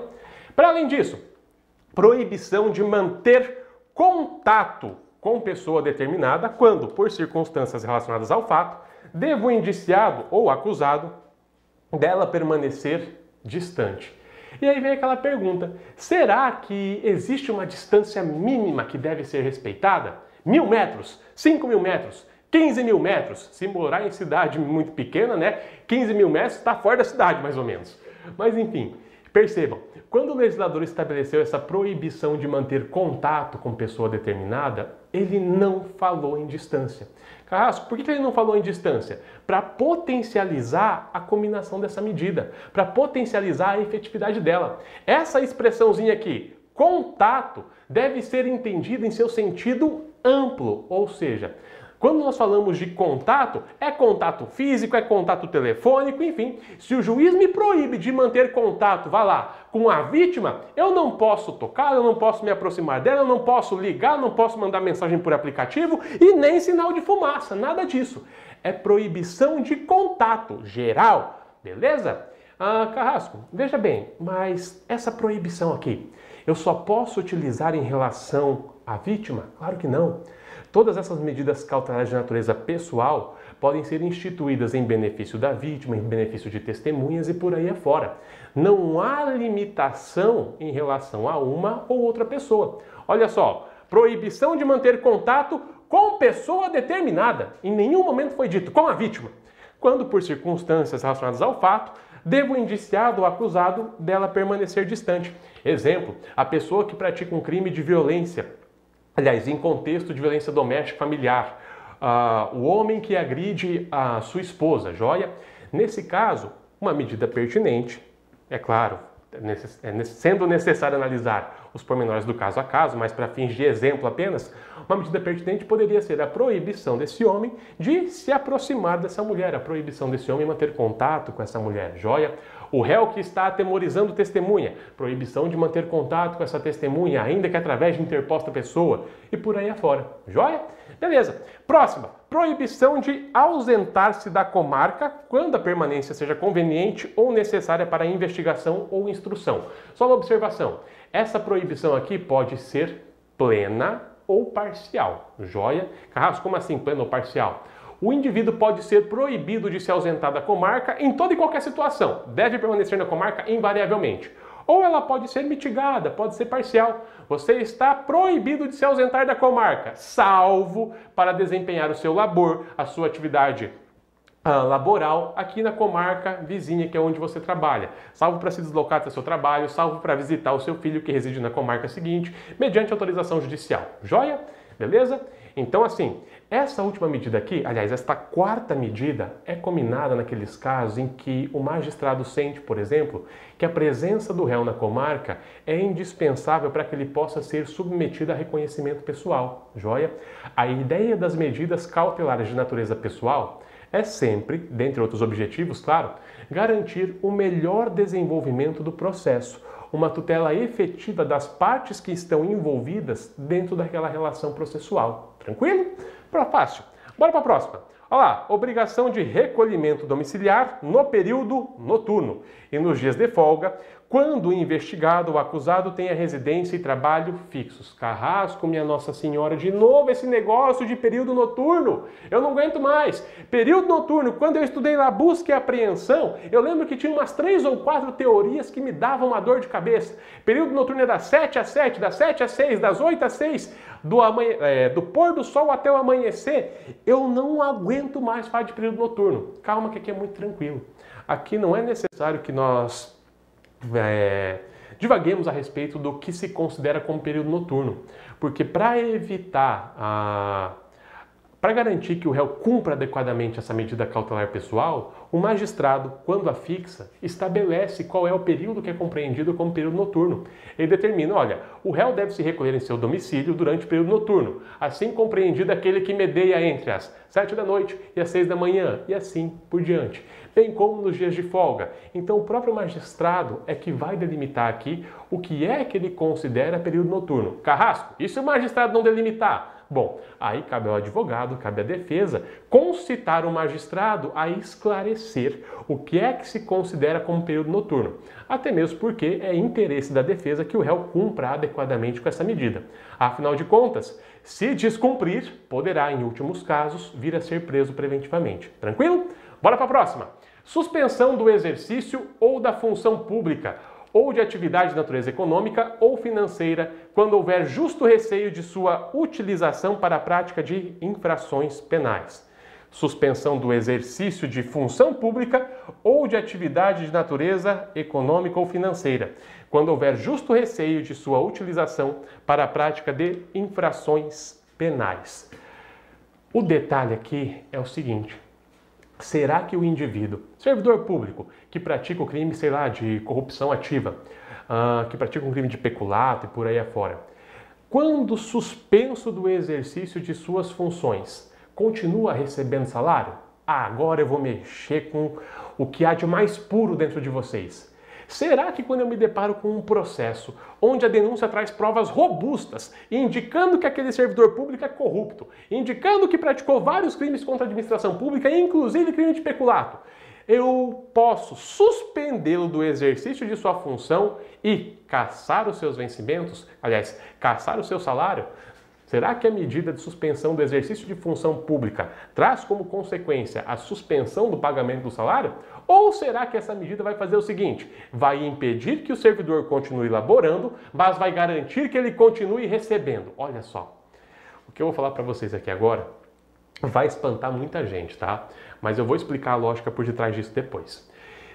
Para além disso, proibição de manter contato com pessoa determinada quando, por circunstâncias relacionadas ao fato, devo o indiciado ou acusado dela permanecer distante. E aí vem aquela pergunta: será que existe uma distância mínima que deve ser respeitada? Mil metros, cinco mil metros, 15 mil metros. Se morar em cidade muito pequena, né? 15 mil metros está fora da cidade, mais ou menos. Mas enfim, percebam, quando o legislador estabeleceu essa proibição de manter contato com pessoa determinada, ele não falou em distância. Carrasco, por que ele não falou em distância? Para potencializar a combinação dessa medida, para potencializar a efetividade dela. Essa expressãozinha aqui, contato, deve ser entendida em seu sentido amplo, ou seja, Quando nós falamos de contato, é contato físico, é contato telefônico, enfim. Se o juiz me proíbe de manter contato, vá lá, com a vítima, eu não posso tocar, eu não posso me aproximar dela, eu não posso ligar, não posso mandar mensagem por aplicativo e nem sinal de fumaça, nada disso. É proibição de contato geral, beleza? Ah, Carrasco, veja bem, mas essa proibição aqui, eu só posso utilizar em relação à vítima? Claro que não. Todas essas medidas cautelares de natureza pessoal podem ser instituídas em benefício da vítima, em benefício de testemunhas e por aí afora. Não há limitação em relação a uma ou outra pessoa. Olha só, proibição de manter contato com pessoa determinada. Em nenhum momento foi dito com a vítima. Quando, por circunstâncias relacionadas ao fato, deva o indiciado ou acusado dela permanecer distante. Exemplo, a pessoa que pratica um crime de violência aliás, em contexto de violência doméstica familiar, uh, o homem que agride a sua esposa, joia? Nesse caso, uma medida pertinente, é claro, é sendo necessário analisar os pormenores do caso a caso, mas para fins de exemplo apenas, uma medida pertinente poderia ser a proibição desse homem de se aproximar dessa mulher, a proibição desse homem manter contato com essa mulher, joia? O réu que está atemorizando testemunha, proibição de manter contato com essa testemunha, ainda que através de interposta pessoa, e por aí afora. Joia? Beleza. Próxima, proibição de ausentar-se da comarca quando a permanência seja conveniente ou necessária para investigação ou instrução. Só uma observação: essa proibição aqui pode ser plena ou parcial. Joia? Carrasco, como assim plena ou parcial? o indivíduo pode ser proibido de se ausentar da comarca em toda e qualquer situação. Deve permanecer na comarca invariavelmente. Ou ela pode ser mitigada, pode ser parcial. Você está proibido de se ausentar da comarca, salvo para desempenhar o seu labor, a sua atividade uh, laboral aqui na comarca vizinha, que é onde você trabalha. Salvo para se deslocar até seu trabalho, salvo para visitar o seu filho que reside na comarca seguinte, mediante autorização judicial. Joia? Beleza? Então, assim, essa última medida aqui, aliás, esta quarta medida, é combinada naqueles casos em que o magistrado sente, por exemplo, que a presença do réu na comarca é indispensável para que ele possa ser submetido a reconhecimento pessoal. Joia? A ideia das medidas cautelares de natureza pessoal é sempre, dentre outros objetivos, claro, garantir o melhor desenvolvimento do processo uma tutela efetiva das partes que estão envolvidas dentro daquela relação processual. Tranquilo? Fácil. Bora para a próxima. Olha lá, obrigação de recolhimento domiciliar no período noturno e nos dias de folga, quando o investigado ou acusado tenha residência e trabalho fixos. Carrasco, minha Nossa Senhora, de novo esse negócio de período noturno. Eu não aguento mais. Período noturno, quando eu estudei lá busca e apreensão, eu lembro que tinha umas três ou quatro teorias que me davam uma dor de cabeça. Período noturno é das 7 às 7, das 7 às 6, das 8 às 6, do, amanhe... É, do pôr do sol até o amanhecer. Eu não aguento mais falar de período noturno. Calma que aqui é muito tranquilo. Aqui não é necessário que nós é, divaguemos a respeito do que se considera como período noturno, porque para evitar a para garantir que o réu cumpra adequadamente essa medida cautelar pessoal, o magistrado, quando a fixa, estabelece qual é o período que é compreendido como período noturno. Ele determina, olha, o réu deve se recolher em seu domicílio durante o período noturno, assim compreendido aquele que medeia entre as sete da noite e as seis da manhã, e assim por diante bem como nos dias de folga. Então, o próprio magistrado é que vai delimitar aqui o que é que ele considera período noturno. Carrasco, e se o magistrado não delimitar? Bom, aí cabe ao advogado, cabe à defesa, concitar o magistrado a esclarecer o que é que se considera como período noturno. Até mesmo porque é interesse da defesa que o réu cumpra adequadamente com essa medida. Afinal de contas, se descumprir, poderá, em últimos casos, vir a ser preso preventivamente. Tranquilo? Bora para a próxima. Suspensão do exercício ou da função pública ou de atividade de natureza econômica ou financeira, quando houver justo receio de sua utilização para a prática de infrações penais. Suspensão do exercício de função pública ou de atividade de natureza econômica ou financeira, quando houver justo receio de sua utilização para a prática de infrações penais. O detalhe aqui é o seguinte: Será que o indivíduo, servidor público, que pratica o crime, sei lá, de corrupção ativa, uh, que pratica um crime de peculato e por aí afora, quando suspenso do exercício de suas funções, continua recebendo salário? Ah, agora eu vou mexer com o que há de mais puro dentro de vocês. Será que quando eu me deparo com um processo onde a denúncia traz provas robustas, indicando que aquele servidor público é corrupto, indicando que praticou vários crimes contra a administração pública, inclusive crime de peculato, eu posso suspendê-lo do exercício de sua função e caçar os seus vencimentos, aliás, caçar o seu salário? Será que a medida de suspensão do exercício de função pública traz como consequência a suspensão do pagamento do salário? Ou será que essa medida vai fazer o seguinte: vai impedir que o servidor continue laborando, mas vai garantir que ele continue recebendo? Olha só. O que eu vou falar para vocês aqui agora vai espantar muita gente, tá? Mas eu vou explicar a lógica por detrás disso depois.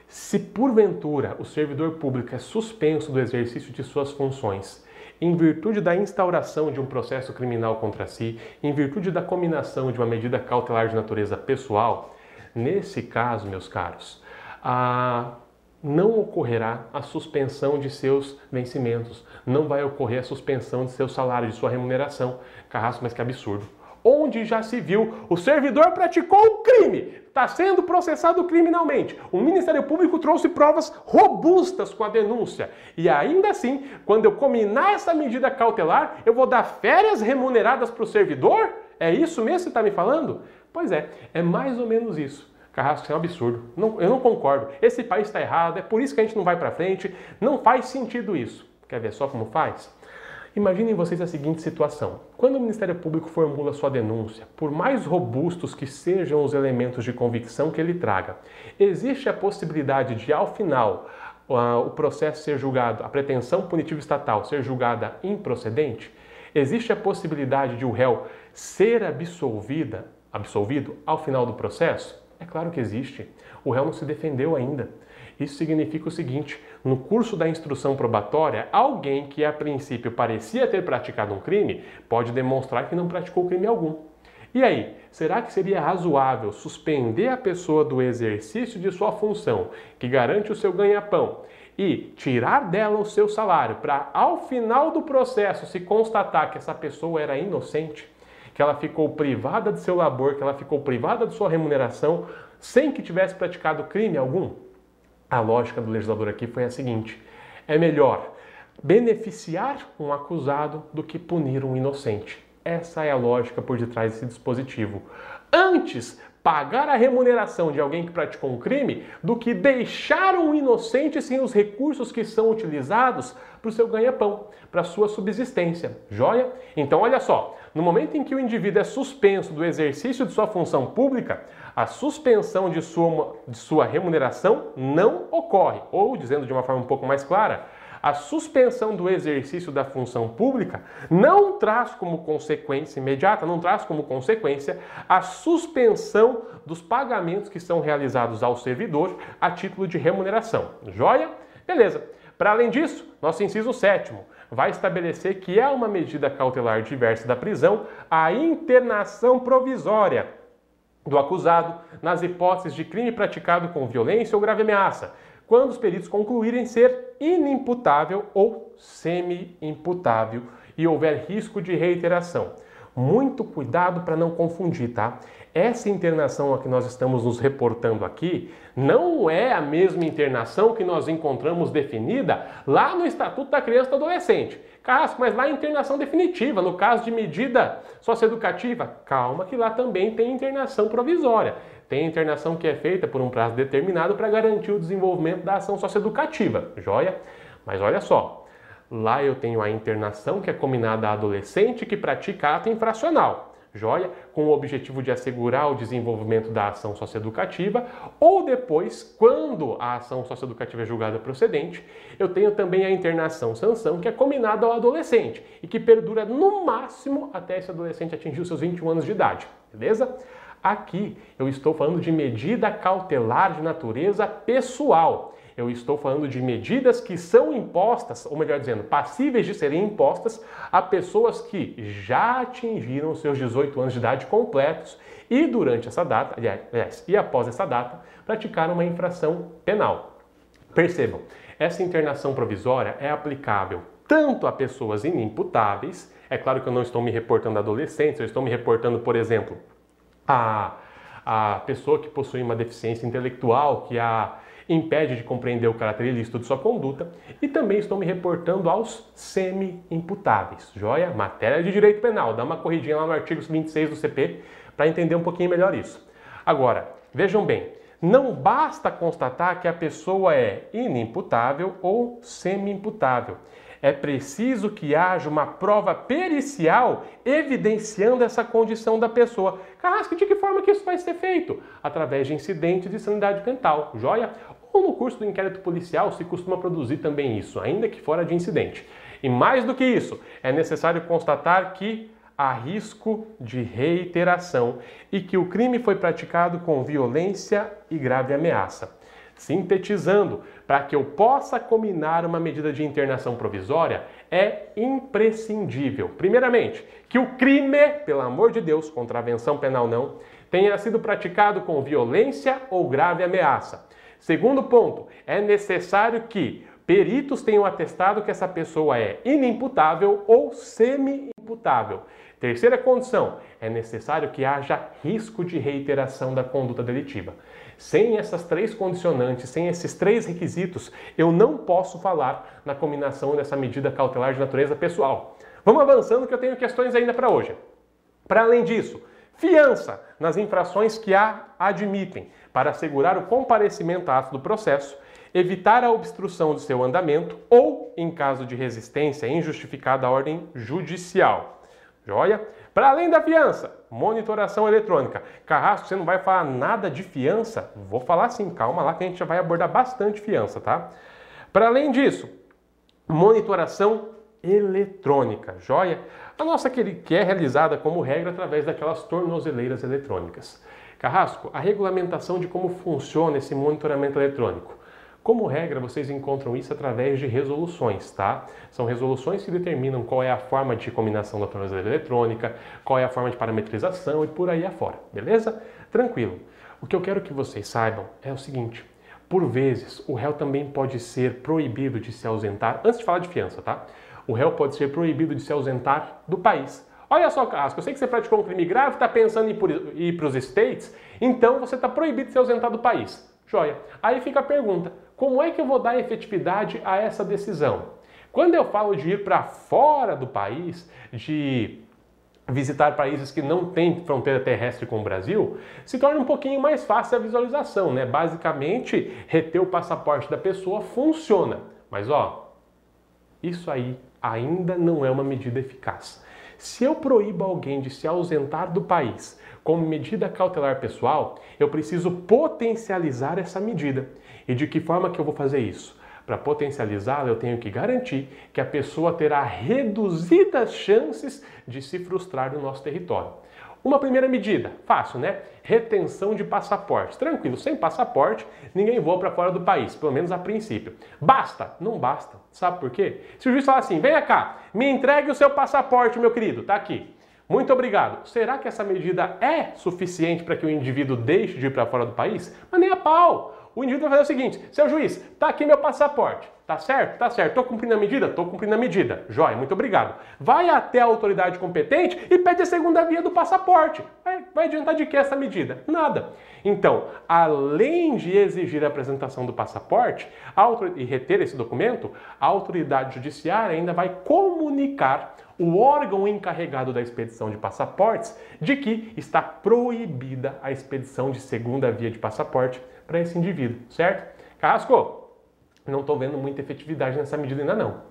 Se porventura o servidor público é suspenso do exercício de suas funções em virtude da instauração de um processo criminal contra si, em virtude da combinação de uma medida cautelar de natureza pessoal, nesse caso, meus caros, a não ocorrerá a suspensão de seus vencimentos, não vai ocorrer a suspensão de seu salário, de sua remuneração. Carrasco, mas que absurdo onde já se viu o servidor praticou um crime, está sendo processado criminalmente. O Ministério Público trouxe provas robustas com a denúncia. E ainda assim, quando eu combinar essa medida cautelar, eu vou dar férias remuneradas para o servidor? É isso mesmo que você está me falando? Pois é, é mais ou menos isso. Carrasco, isso é um absurdo. Não, eu não concordo. Esse país está errado, é por isso que a gente não vai para frente. Não faz sentido isso. Quer ver só como faz? Imaginem vocês a seguinte situação: quando o Ministério Público formula sua denúncia, por mais robustos que sejam os elementos de convicção que ele traga, existe a possibilidade de, ao final, o processo ser julgado, a pretensão punitiva estatal ser julgada improcedente? Existe a possibilidade de o réu ser absolvida, absolvido ao final do processo? É claro que existe. O réu não se defendeu ainda. Isso significa o seguinte: no curso da instrução probatória, alguém que a princípio parecia ter praticado um crime pode demonstrar que não praticou crime algum. E aí, será que seria razoável suspender a pessoa do exercício de sua função, que garante o seu ganha-pão, e tirar dela o seu salário para, ao final do processo, se constatar que essa pessoa era inocente? Que ela ficou privada de seu labor, que ela ficou privada de sua remuneração, sem que tivesse praticado crime algum? A lógica do legislador aqui foi a seguinte: é melhor beneficiar um acusado do que punir um inocente. Essa é a lógica por detrás desse dispositivo. Antes pagar a remuneração de alguém que praticou um crime do que deixar um inocente sem os recursos que são utilizados para o seu ganha-pão, para a sua subsistência. Joia? Então, olha só: no momento em que o indivíduo é suspenso do exercício de sua função pública, a suspensão de sua, de sua remuneração não ocorre. Ou, dizendo de uma forma um pouco mais clara, a suspensão do exercício da função pública não traz como consequência imediata, não traz como consequência a suspensão dos pagamentos que são realizados ao servidor a título de remuneração. Joia? Beleza. Para além disso, nosso inciso sétimo vai estabelecer que é uma medida cautelar diversa da prisão a internação provisória do acusado nas hipóteses de crime praticado com violência ou grave ameaça, quando os peritos concluírem ser inimputável ou semi-imputável e houver risco de reiteração. Muito cuidado para não confundir, tá? Essa internação a que nós estamos nos reportando aqui não é a mesma internação que nós encontramos definida lá no Estatuto da Criança e do Adolescente. Carrasco, mas lá é internação definitiva, no caso de medida socioeducativa, calma que lá também tem internação provisória. Tem internação que é feita por um prazo determinado para garantir o desenvolvimento da ação socioeducativa, joia? Mas olha só, lá eu tenho a internação que é combinada a adolescente que pratica ato infracional joia, com o objetivo de assegurar o desenvolvimento da ação socioeducativa, ou depois, quando a ação socioeducativa é julgada procedente, eu tenho também a internação sanção, que é combinada ao adolescente e que perdura no máximo até esse adolescente atingir os seus 21 anos de idade, beleza? Aqui eu estou falando de medida cautelar de natureza pessoal. Eu estou falando de medidas que são impostas, ou melhor dizendo, passíveis de serem impostas a pessoas que já atingiram seus 18 anos de idade completos e durante essa data, aliás, e após essa data, praticaram uma infração penal. Percebam, essa internação provisória é aplicável tanto a pessoas inimputáveis, é claro que eu não estou me reportando a adolescentes, eu estou me reportando, por exemplo, a, a pessoa que possui uma deficiência intelectual que a impede de compreender o caráter ilícito de sua conduta e também estou me reportando aos semi-imputáveis. Joia? Matéria de direito penal. Dá uma corridinha lá no artigo 26 do CP para entender um pouquinho melhor isso. Agora, vejam bem, não basta constatar que a pessoa é inimputável ou semi-imputável. É preciso que haja uma prova pericial evidenciando essa condição da pessoa. Carrasco, de que forma que isso vai ser feito? Através de incidentes de sanidade mental, joia? Ou no curso do inquérito policial se costuma produzir também isso, ainda que fora de incidente. E mais do que isso, é necessário constatar que há risco de reiteração e que o crime foi praticado com violência e grave ameaça. Sintetizando, para que eu possa combinar uma medida de internação provisória, é imprescindível, primeiramente, que o crime, pelo amor de Deus, contravenção penal não, tenha sido praticado com violência ou grave ameaça. Segundo ponto, é necessário que peritos tenham atestado que essa pessoa é inimputável ou semi-imputável. Terceira condição, é necessário que haja risco de reiteração da conduta delitiva. Sem essas três condicionantes, sem esses três requisitos, eu não posso falar na combinação dessa medida cautelar de natureza pessoal. Vamos avançando que eu tenho questões ainda para hoje. Para além disso, fiança nas infrações que a admitem, para assegurar o comparecimento à ato do processo, evitar a obstrução do seu andamento ou, em caso de resistência injustificada à ordem judicial. Joia? Para além da fiança, monitoração eletrônica. Carrasco, você não vai falar nada de fiança? Vou falar sim, calma lá que a gente já vai abordar bastante fiança, tá? Para além disso, monitoração eletrônica, joia? A nossa que é realizada como regra através daquelas tornozeleiras eletrônicas. Carrasco, a regulamentação de como funciona esse monitoramento eletrônico. Como regra, vocês encontram isso através de resoluções, tá? São resoluções que determinam qual é a forma de combinação da tornozeleira eletrônica, qual é a forma de parametrização e por aí afora, beleza? Tranquilo. O que eu quero que vocês saibam é o seguinte: por vezes, o réu também pode ser proibido de se ausentar, antes de falar de fiança, tá? O réu pode ser proibido de se ausentar do país. Olha só, Casco, eu sei que você praticou um crime grave, está pensando em ir para os States, então você está proibido de se ausentar do país. Joia. Aí fica a pergunta: como é que eu vou dar efetividade a essa decisão? Quando eu falo de ir para fora do país, de visitar países que não têm fronteira terrestre com o Brasil, se torna um pouquinho mais fácil a visualização, né? Basicamente, reter o passaporte da pessoa funciona. Mas ó, isso aí ainda não é uma medida eficaz. Se eu proíbo alguém de se ausentar do país como medida cautelar pessoal, eu preciso potencializar essa medida. E de que forma que eu vou fazer isso? Para potencializá-la, eu tenho que garantir que a pessoa terá reduzidas chances de se frustrar no nosso território. Uma primeira medida, fácil, né? Retenção de passaporte. Tranquilo, sem passaporte, ninguém voa para fora do país, pelo menos a princípio. Basta? Não basta. Sabe por quê? Se o juiz falar assim, venha cá, me entregue o seu passaporte, meu querido, tá aqui. Muito obrigado. Será que essa medida é suficiente para que o indivíduo deixe de ir para fora do país? Mas nem a pau. O indivíduo vai fazer o seguinte: seu juiz, tá aqui meu passaporte. Tá certo? Tá certo. Tô cumprindo a medida? Tô cumprindo a medida. Joia, muito obrigado. Vai até a autoridade competente e pede a segunda via do passaporte. Vai, adiantar de que essa medida? Nada. Então, além de exigir a apresentação do passaporte e reter esse documento, a autoridade judiciária ainda vai comunicar o órgão encarregado da expedição de passaportes de que está proibida a expedição de segunda via de passaporte para esse indivíduo, certo? Carrasco, não estou vendo muita efetividade nessa medida ainda não.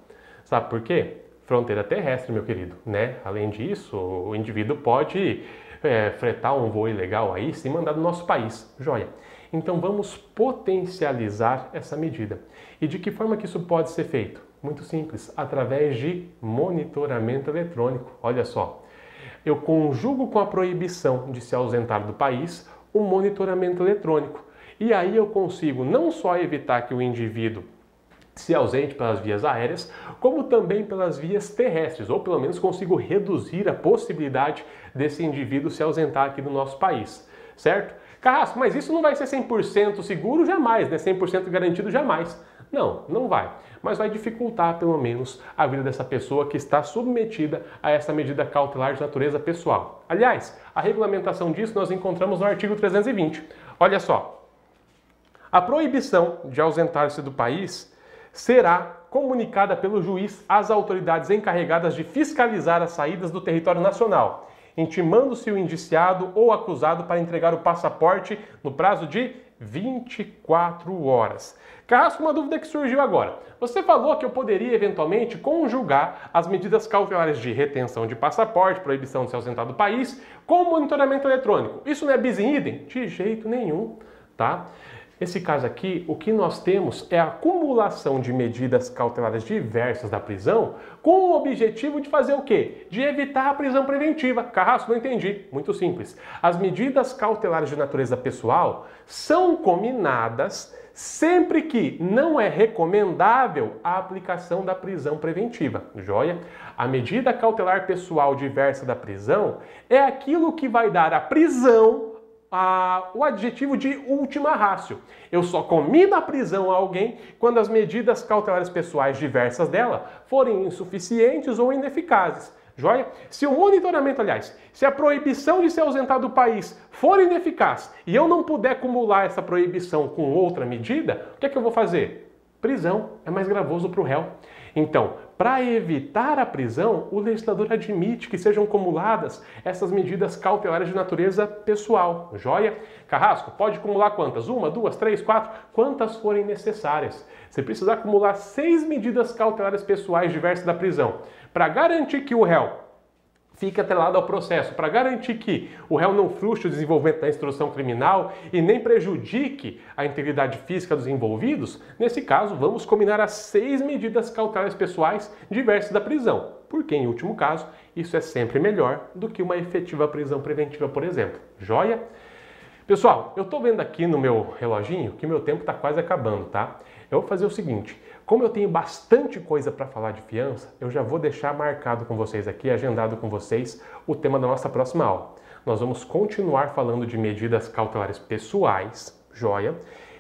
Sabe por quê? Fronteira terrestre, meu querido, né? Além disso, o indivíduo pode é, fretar um voo ilegal aí se mandar do nosso país. Joia. Então vamos potencializar essa medida. E de que forma que isso pode ser feito? Muito simples, através de monitoramento eletrônico. Olha só. Eu conjugo com a proibição de se ausentar do país o monitoramento eletrônico. E aí eu consigo não só evitar que o indivíduo se ausente pelas vias aéreas, como também pelas vias terrestres, ou pelo menos consigo reduzir a possibilidade desse indivíduo se ausentar aqui do nosso país, certo? Carrasco, mas isso não vai ser 100% seguro jamais, né? 100% garantido jamais. Não, não vai. Mas vai dificultar, pelo menos, a vida dessa pessoa que está submetida a essa medida cautelar de natureza pessoal. Aliás, a regulamentação disso nós encontramos no artigo 320. Olha só. A proibição de ausentar-se do país será comunicada pelo juiz às autoridades encarregadas de fiscalizar as saídas do território nacional, intimando-se o indiciado ou acusado para entregar o passaporte no prazo de 24 horas. Carrasco, uma dúvida que surgiu agora. Você falou que eu poderia eventualmente conjugar as medidas cautelares de retenção de passaporte, proibição de se ausentar do país, com monitoramento eletrônico. Isso não é bis in idem? De jeito nenhum, tá? Nesse caso aqui, o que nós temos é a acumulação de medidas cautelares diversas da prisão com o objetivo de fazer o quê? De evitar a prisão preventiva. Carrasco, não entendi. Muito simples. As medidas cautelares de natureza pessoal são combinadas sempre que não é recomendável a aplicação da prisão preventiva. Joia? A medida cautelar pessoal diversa da prisão é aquilo que vai dar a prisão a, o adjetivo de última rácio. Eu só comi na prisão a alguém quando as medidas cautelares pessoais diversas dela forem insuficientes ou ineficazes. Joia? Se o monitoramento, aliás, se a proibição de se ausentar do país for ineficaz e eu não puder acumular essa proibição com outra medida, o que é que eu vou fazer? Prisão é mais gravoso para o réu. Então, para evitar a prisão, o legislador admite que sejam acumuladas essas medidas cautelares de natureza pessoal. Joia? Carrasco, pode acumular quantas? Uma, duas, três, quatro? Quantas forem necessárias. Você precisa acumular seis medidas cautelares pessoais diversas da prisão para garantir que o réu fique atrelado ao processo para garantir que o réu não frustre o desenvolvimento da instrução criminal e nem prejudique a integridade física dos envolvidos, nesse caso, vamos combinar as seis medidas cautelares pessoais diversas da prisão, porque, em último caso, isso é sempre melhor do que uma efetiva prisão preventiva, por exemplo. Joia? Pessoal, eu estou vendo aqui no meu reloginho que meu tempo está quase acabando, tá? Eu vou fazer o seguinte, como eu tenho bastante coisa para falar de fiança, eu já vou deixar marcado com vocês aqui, agendado com vocês, o tema da nossa próxima aula. Nós vamos continuar falando de medidas cautelares pessoais, joia,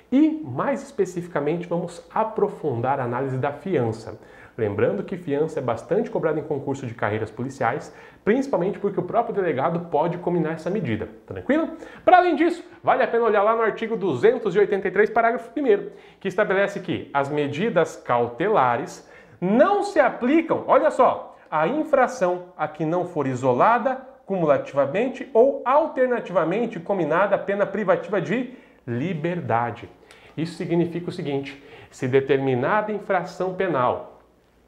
e mais especificamente vamos aprofundar a análise da fiança. Lembrando que fiança é bastante cobrada em concurso de carreiras policiais, principalmente porque o próprio delegado pode combinar essa medida. Tranquilo? Para além disso, vale a pena olhar lá no artigo 283, parágrafo 1, que estabelece que as medidas cautelares não se aplicam, olha só, à infração a que não for isolada, cumulativamente ou alternativamente combinada a pena privativa de liberdade. Isso significa o seguinte: se determinada infração penal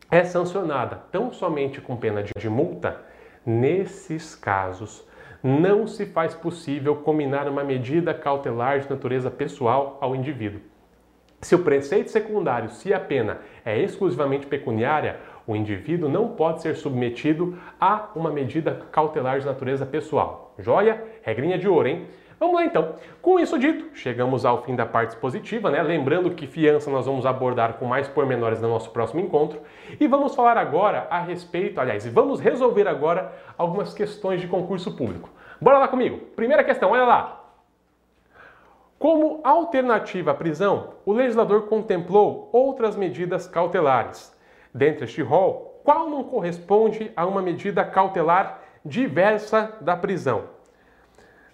é sancionada tão somente com pena de multa, nesses casos não se faz possível combinar uma medida cautelar de natureza pessoal ao indivíduo. Se o preceito secundário, se a pena é exclusivamente pecuniária, o indivíduo não pode ser submetido a uma medida cautelar de natureza pessoal. Joia? Regrinha de ouro, hein? Vamos lá então. Com isso dito, chegamos ao fim da parte expositiva, né? Lembrando que fiança nós vamos abordar com mais pormenores no nosso próximo encontro. E vamos falar agora a respeito, aliás, vamos resolver agora algumas questões de concurso público. Bora lá comigo. Primeira questão, olha lá. Como alternativa à prisão, o legislador contemplou outras medidas cautelares. Dentre este rol, qual não corresponde a uma medida cautelar diversa da prisão?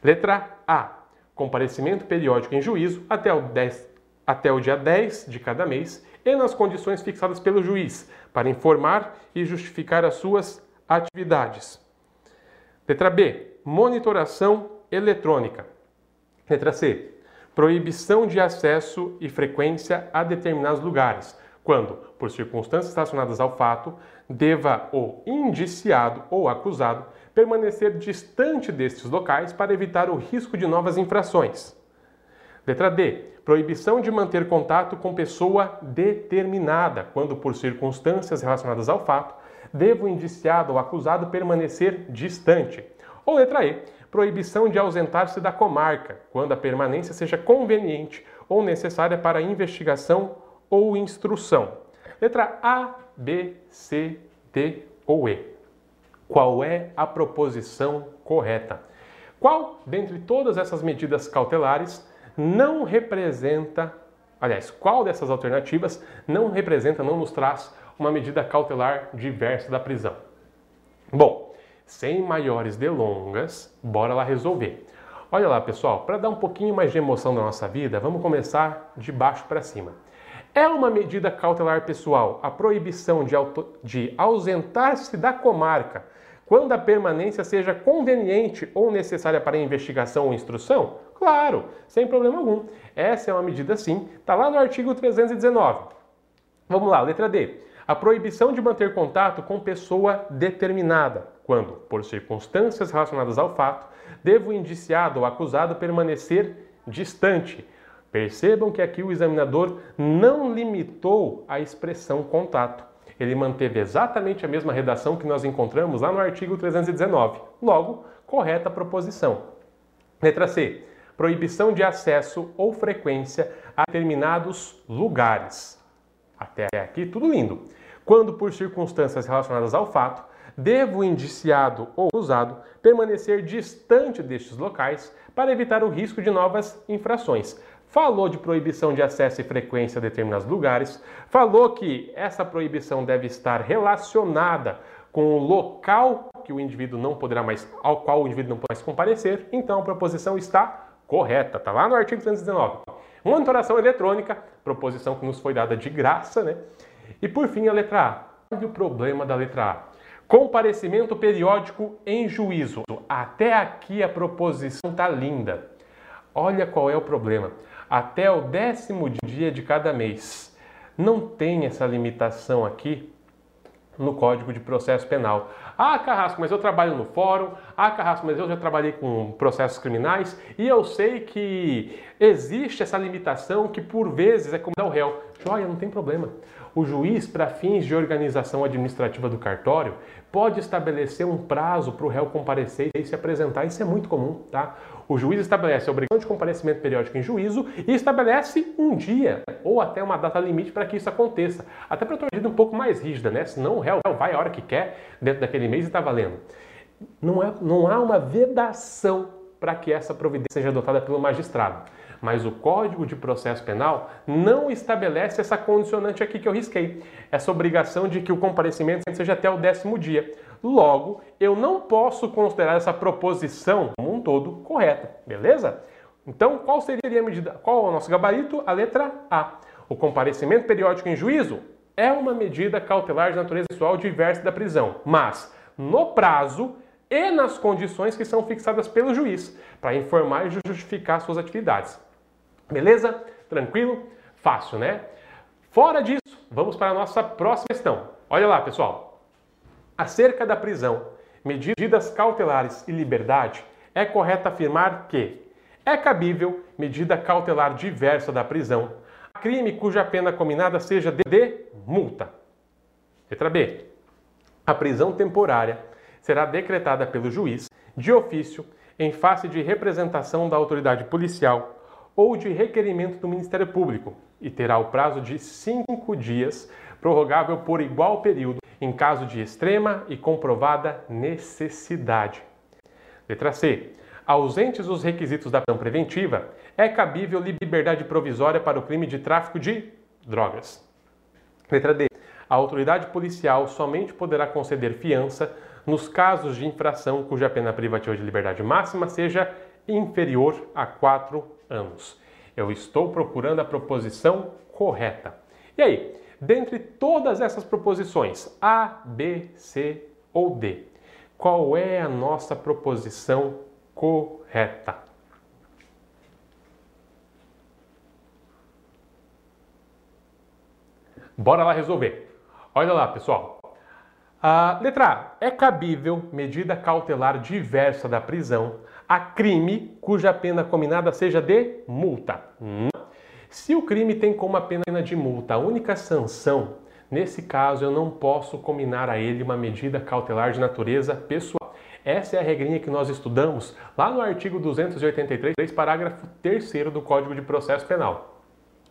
Letra A. Comparecimento periódico em juízo até o, 10, até o dia 10 de cada mês e nas condições fixadas pelo juiz, para informar e justificar as suas atividades. Letra B. Monitoração eletrônica. Letra C. Proibição de acesso e frequência a determinados lugares, quando, por circunstâncias relacionadas ao fato, deva o indiciado ou acusado permanecer distante destes locais para evitar o risco de novas infrações. Letra D. Proibição de manter contato com pessoa determinada, quando por circunstâncias relacionadas ao fato, deva o indiciado ou acusado permanecer distante. Ou letra E. Proibição de ausentar-se da comarca, quando a permanência seja conveniente ou necessária para investigação ou instrução. Letra A, B, C, D ou E. Qual é a proposição correta? Qual, dentre todas essas medidas cautelares, não representa, aliás, qual dessas alternativas não representa, não nos traz uma medida cautelar diversa da prisão? Bom, sem maiores delongas, bora lá resolver. Olha lá, pessoal, para dar um pouquinho mais de emoção na nossa vida, vamos começar de baixo para cima. É uma medida cautelar pessoal a proibição de, de ausentar-se da comarca quando a permanência seja conveniente ou necessária para investigação ou instrução? Claro, sem problema algum. Essa é uma medida sim, está lá no artigo 319. Vamos lá, letra D. A proibição de manter contato com pessoa determinada, quando, por circunstâncias relacionadas ao fato, deva o indiciado ou acusado permanecer distante. Percebam que aqui o examinador não limitou a expressão contato ele manteve exatamente a mesma redação que nós encontramos lá no artigo 319. Logo, correta proposição. Letra C. Proibição de acesso ou frequência a determinados lugares. Até aqui, tudo lindo. Quando, por circunstâncias relacionadas ao fato, devo o indiciado ou acusado permanecer distante destes locais para evitar o risco de novas infrações falou de proibição de acesso e frequência a determinados lugares, falou que essa proibição deve estar relacionada com o local que o indivíduo não poderá mais, ao qual o indivíduo não pode mais comparecer, então a proposição está correta, está lá no artigo 319. Monitoração eletrônica, proposição que nos foi dada de graça, né? E por fim a letra A. Olha o problema da letra A. Comparecimento periódico em juízo. Até aqui a proposição está linda. Olha qual é o problema até o décimo dia de cada mês. Não tem essa limitação aqui no Código de Processo Penal. Ah, Carrasco, mas eu trabalho no fórum. Ah, Carrasco, mas eu já trabalhei com processos criminais e eu sei que existe essa limitação que por vezes é como dar o réu. Joia, não tem problema. O juiz, para fins de organização administrativa do cartório, pode estabelecer um prazo para o réu comparecer e se apresentar. Isso é muito comum, tá? O juiz estabelece a obrigação de comparecimento periódico em juízo e estabelece um dia ou até uma data limite para que isso aconteça. Até para tornar um pouco mais rígida, né? Senão o réu vai a hora que quer dentro daquele mês e está valendo. Não, é, não há uma vedação para que essa providência seja adotada pelo magistrado mas o Código de Processo Penal não estabelece essa condicionante aqui que eu risquei, essa obrigação de que o comparecimento seja até o décimo dia. Logo, eu não posso considerar essa proposição como um todo correta, beleza? Então, qual seria a medida? Qual é o nosso gabarito? A letra A. O comparecimento periódico em juízo é uma medida cautelar de natureza pessoal diversa da prisão, mas no prazo e nas condições que são fixadas pelo juiz, para informar e justificar suas atividades. Beleza? Tranquilo? Fácil, né? Fora disso, vamos para a nossa próxima questão. Olha lá, pessoal. Acerca da prisão, medidas cautelares e liberdade, é correto afirmar que é cabível medida cautelar diversa da prisão, crime cuja pena combinada seja de multa. Letra B. A prisão temporária será decretada pelo juiz, de ofício, em face de representação da autoridade policial ou de requerimento do Ministério Público e terá o prazo de cinco dias, prorrogável por igual período, em caso de extrema e comprovada necessidade. Letra C. Ausentes os requisitos da prisão preventiva, é cabível liberdade provisória para o crime de tráfico de drogas. Letra D. A autoridade policial somente poderá conceder fiança nos casos de infração cuja pena privativa de liberdade máxima seja inferior a quatro anos. Eu estou procurando a proposição correta. E aí, dentre todas essas proposições, A, B, C ou D, qual é a nossa proposição correta? Bora lá resolver. Olha lá, pessoal. A letra A. É cabível medida cautelar diversa da prisão a crime cuja pena combinada seja de multa. Se o crime tem como a pena de multa a única sanção, nesse caso eu não posso combinar a ele uma medida cautelar de natureza pessoal. Essa é a regrinha que nós estudamos lá no artigo 283, parágrafo 3 do Código de Processo Penal.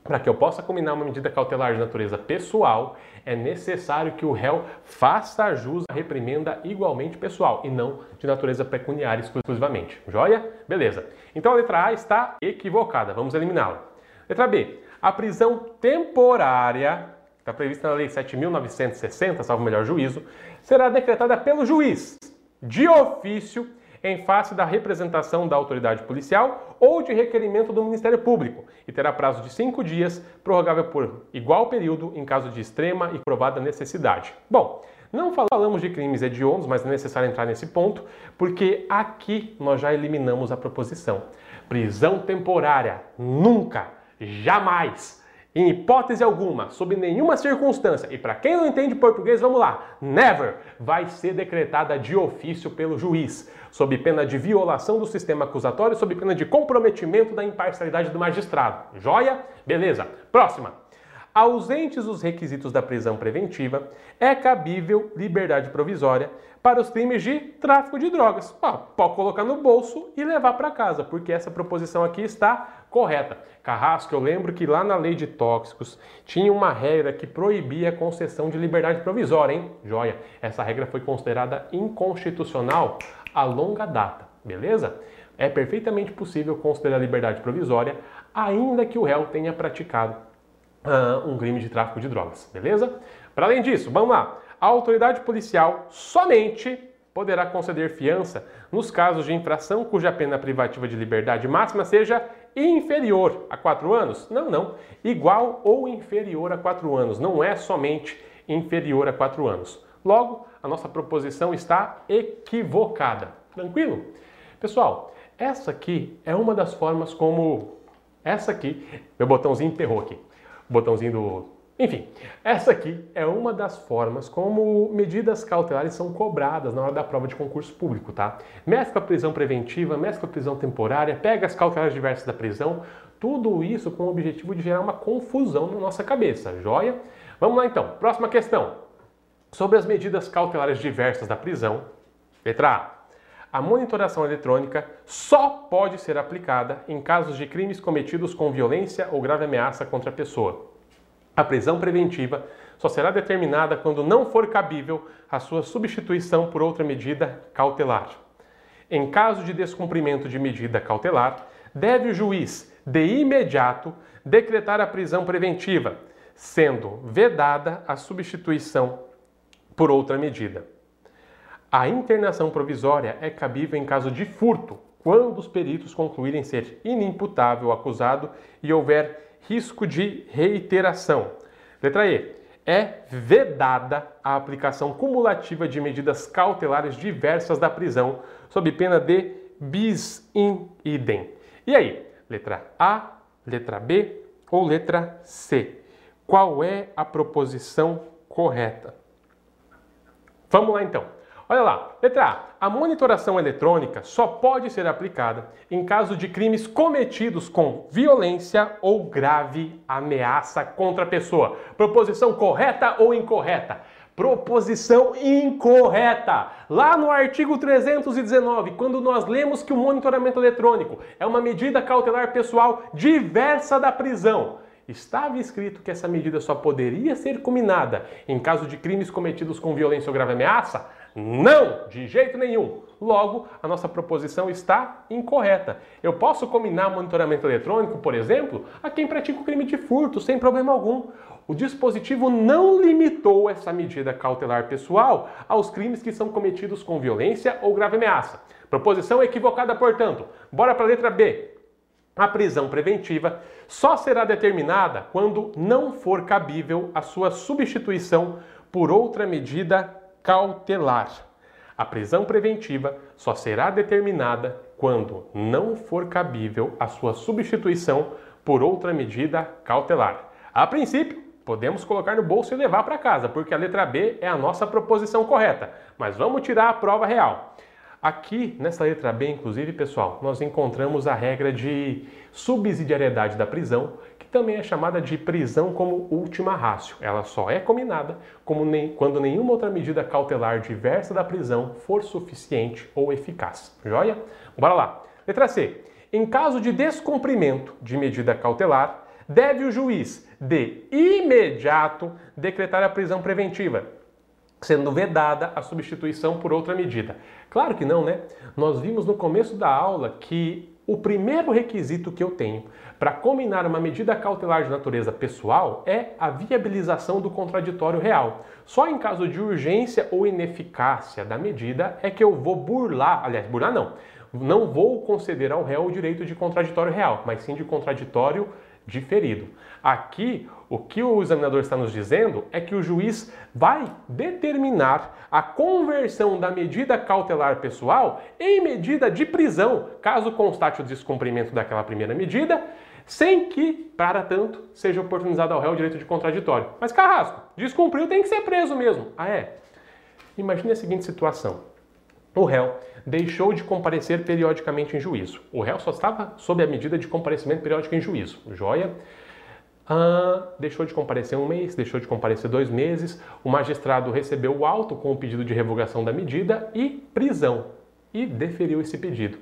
Para que eu possa combinar uma medida cautelar de natureza pessoal, é necessário que o réu faça jus à reprimenda igualmente pessoal e não de natureza pecuniária exclusivamente. Joia? Beleza. Então a letra A está equivocada. Vamos eliminá-la. Letra B. A prisão temporária, está prevista na Lei 7.960, salvo melhor juízo, será decretada pelo juiz, de ofício, em face da representação da autoridade policial ou de requerimento do Ministério Público e terá prazo de cinco dias, prorrogável por igual período em caso de extrema e provada necessidade. Bom, não falamos de crimes hediondos, mas é necessário entrar nesse ponto, porque aqui nós já eliminamos a proposição. Prisão temporária, nunca, jamais em hipótese alguma, sob nenhuma circunstância, e para quem não entende português, vamos lá, never vai ser decretada de ofício pelo juiz, sob pena de violação do sistema acusatório, sob pena de comprometimento da imparcialidade do magistrado. Joia? Beleza. Próxima. Ausentes os requisitos da prisão preventiva, é cabível liberdade provisória para os crimes de tráfico de drogas. Ah, pode colocar no bolso e levar para casa, porque essa proposição aqui está correta. Carrasco, eu lembro que lá na lei de tóxicos tinha uma regra que proibia a concessão de liberdade provisória, hein? Joia. Essa regra foi considerada inconstitucional a longa data, beleza? É perfeitamente possível considerar liberdade provisória, ainda que o réu tenha praticado uh, um crime de tráfico de drogas, beleza? Para além disso, vamos lá a autoridade policial somente poderá conceder fiança nos casos de infração cuja pena privativa de liberdade máxima seja inferior a quatro anos? Não, não. Igual ou inferior a quatro anos. Não é somente inferior a quatro anos. Logo, a nossa proposição está equivocada. Tranquilo? Pessoal, essa aqui é uma das formas como. Essa aqui, meu botãozinho enterrou aqui. Botãozinho do, enfim, essa aqui é uma das formas como medidas cautelares são cobradas na hora da prova de concurso público, tá? Mescla prisão preventiva, mescla prisão temporária, pega as cautelares diversas da prisão, tudo isso com o objetivo de gerar uma confusão na nossa cabeça, joia? Vamos lá então, próxima questão. Sobre as medidas cautelares diversas da prisão, letra A. A monitoração eletrônica só pode ser aplicada em casos de crimes cometidos com violência ou grave ameaça contra a pessoa. A prisão preventiva só será determinada quando não for cabível a sua substituição por outra medida cautelar. Em caso de descumprimento de medida cautelar, deve o juiz, de imediato, decretar a prisão preventiva, sendo vedada a substituição por outra medida. A internação provisória é cabível em caso de furto, quando os peritos concluírem ser inimputável o acusado e houver risco de reiteração. Letra E. É vedada a aplicação cumulativa de medidas cautelares diversas da prisão, sob pena de bis in idem. E aí? Letra A, letra B ou letra C? Qual é a proposição correta? Vamos lá então. Olha lá, letra A. A monitoração eletrônica só pode ser aplicada em caso de crimes cometidos com violência ou grave ameaça contra a pessoa. Proposição correta ou incorreta? Proposição incorreta. Lá no artigo 319, quando nós lemos que o monitoramento eletrônico é uma medida cautelar pessoal diversa da prisão, estava escrito que essa medida só poderia ser combinada em caso de crimes cometidos com violência ou grave ameaça? Não, de jeito nenhum. Logo, a nossa proposição está incorreta. Eu posso combinar monitoramento eletrônico, por exemplo, a quem pratica o crime de furto, sem problema algum. O dispositivo não limitou essa medida cautelar pessoal aos crimes que são cometidos com violência ou grave ameaça. Proposição equivocada, portanto. Bora para a letra B. A prisão preventiva só será determinada quando não for cabível a sua substituição por outra medida cautelar. A prisão preventiva só será determinada quando não for cabível a sua substituição por outra medida cautelar. A princípio, podemos colocar no bolso e levar para casa, porque a letra B é a nossa proposição correta. Mas vamos tirar a prova real. Aqui, nessa letra B, inclusive, pessoal, nós encontramos a regra de subsidiariedade da prisão, também é chamada de prisão como última rácio. Ela só é combinada nem, quando nenhuma outra medida cautelar diversa da prisão for suficiente ou eficaz. Joia? Bora lá. Letra C. Em caso de descumprimento de medida cautelar, deve o juiz, de imediato, decretar a prisão preventiva, sendo vedada a substituição por outra medida. Claro que não, né? Nós vimos no começo da aula que o primeiro requisito que eu tenho para combinar uma medida cautelar de natureza pessoal é a viabilização do contraditório real. Só em caso de urgência ou ineficácia da medida é que eu vou burlar, aliás, burlar não, não vou conceder ao réu o direito de contraditório real, mas sim de contraditório diferido. Aqui, o que o examinador está nos dizendo é que o juiz vai determinar a conversão da medida cautelar pessoal em medida de prisão, caso constate o descumprimento daquela primeira medida, sem que, para tanto, seja oportunizado ao réu o direito de contraditório. Mas Carrasco, descumpriu, tem que ser preso mesmo. Ah, é? Imagine a seguinte situação. O réu deixou de comparecer periodicamente em juízo. O réu só estava sob a medida de comparecimento periódico em juízo. Joia? Ah, deixou de comparecer um mês, deixou de comparecer dois meses, o magistrado recebeu o auto com o pedido de revogação da medida e prisão, e deferiu esse pedido.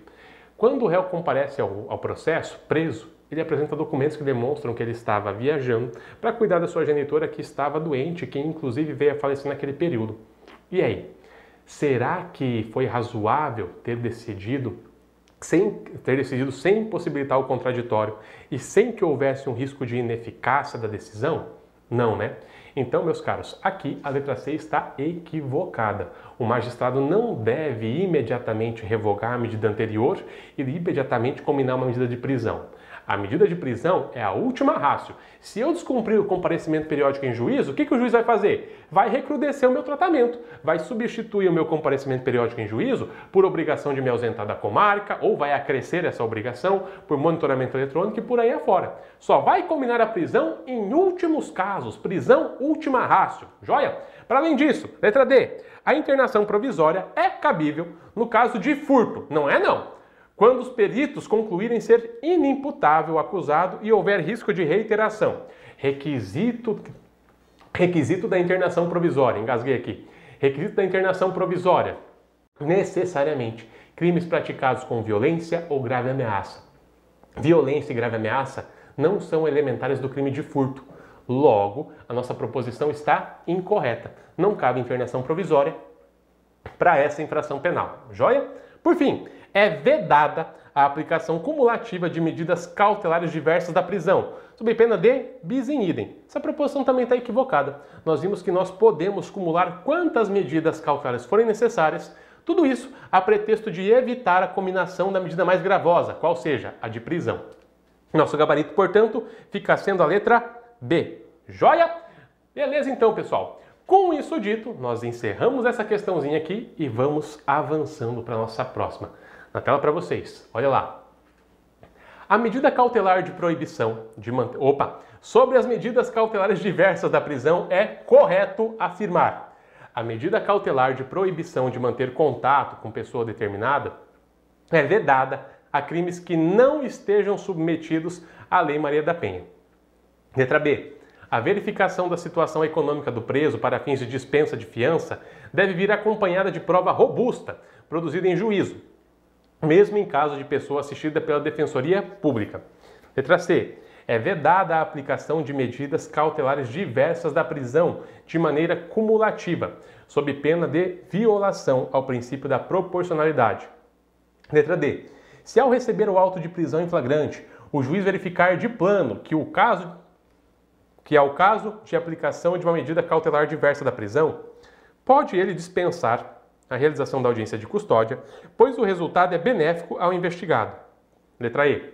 Quando o réu comparece ao, ao processo, preso, ele apresenta documentos que demonstram que ele estava viajando para cuidar da sua genitora que estava doente, que inclusive veio a falecer naquele período. E aí? Será que foi razoável ter decidido sem ter decidido sem possibilitar o contraditório e sem que houvesse um risco de ineficácia da decisão? Não, né? Então, meus caros, aqui a letra C está equivocada. O magistrado não deve imediatamente revogar a medida anterior e imediatamente combinar uma medida de prisão. A medida de prisão é a última rácio. Se eu descumprir o comparecimento periódico em juízo, o que, que o juiz vai fazer? Vai recrudescer o meu tratamento, vai substituir o meu comparecimento periódico em juízo por obrigação de me ausentar da comarca, ou vai acrescer essa obrigação por monitoramento eletrônico e por aí afora. Só vai combinar a prisão em últimos casos, prisão última rácio. Joia? Para além disso, letra D, a internação provisória é cabível no caso de furto. Não é não quando os peritos concluírem ser inimputável o acusado e houver risco de reiteração. Requisito, requisito da internação provisória, engasguei aqui. Requisito da internação provisória, necessariamente crimes praticados com violência ou grave ameaça. Violência e grave ameaça não são elementares do crime de furto. Logo, a nossa proposição está incorreta. Não cabe internação provisória para essa infração penal. Joia? Por fim, é vedada a aplicação cumulativa de medidas cautelares diversas da prisão, sob pena de bis in idem. Essa proposição também está equivocada. Nós vimos que nós podemos cumular quantas medidas cautelares forem necessárias, tudo isso a pretexto de evitar a combinação da medida mais gravosa, qual seja, a de prisão. Nosso gabarito, portanto, fica sendo a letra B. Joia? Beleza então, pessoal. Com isso dito, nós encerramos essa questãozinha aqui e vamos avançando para a nossa próxima na tela para vocês. Olha lá. A medida cautelar de proibição de manter. Opa! Sobre as medidas cautelares diversas da prisão, é correto afirmar. A medida cautelar de proibição de manter contato com pessoa determinada é vedada a crimes que não estejam submetidos à Lei Maria da Penha. Letra B. A verificação da situação econômica do preso para fins de dispensa de fiança deve vir acompanhada de prova robusta, produzida em juízo, mesmo em caso de pessoa assistida pela Defensoria Pública. Letra C. É vedada a aplicação de medidas cautelares diversas da prisão de maneira cumulativa, sob pena de violação ao princípio da proporcionalidade. Letra D. Se ao receber o auto de prisão em flagrante, o juiz verificar de plano que o caso que é o caso de aplicação de uma medida cautelar diversa da prisão, pode ele dispensar a realização da audiência de custódia, pois o resultado é benéfico ao investigado. Letra E.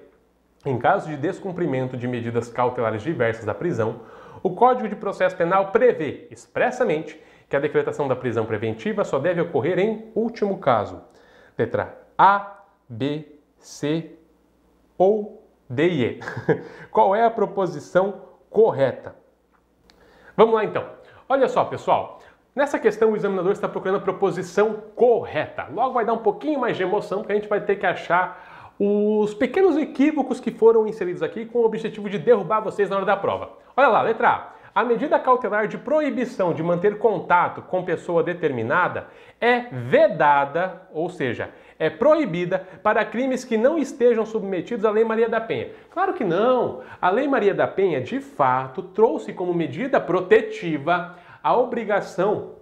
Em caso de descumprimento de medidas cautelares diversas da prisão, o Código de Processo Penal prevê expressamente que a decretação da prisão preventiva só deve ocorrer em último caso. Letra A, B, C ou D e E. Qual é a proposição correta? Vamos lá então. Olha só, pessoal. Nessa questão, o examinador está procurando a proposição correta. Logo vai dar um pouquinho mais de emoção, porque a gente vai ter que achar os pequenos equívocos que foram inseridos aqui com o objetivo de derrubar vocês na hora da prova. Olha lá, letra A. A medida cautelar de proibição de manter contato com pessoa determinada é vedada, ou seja, é proibida para crimes que não estejam submetidos à Lei Maria da Penha. Claro que não! A Lei Maria da Penha, de fato, trouxe como medida protetiva a obrigação,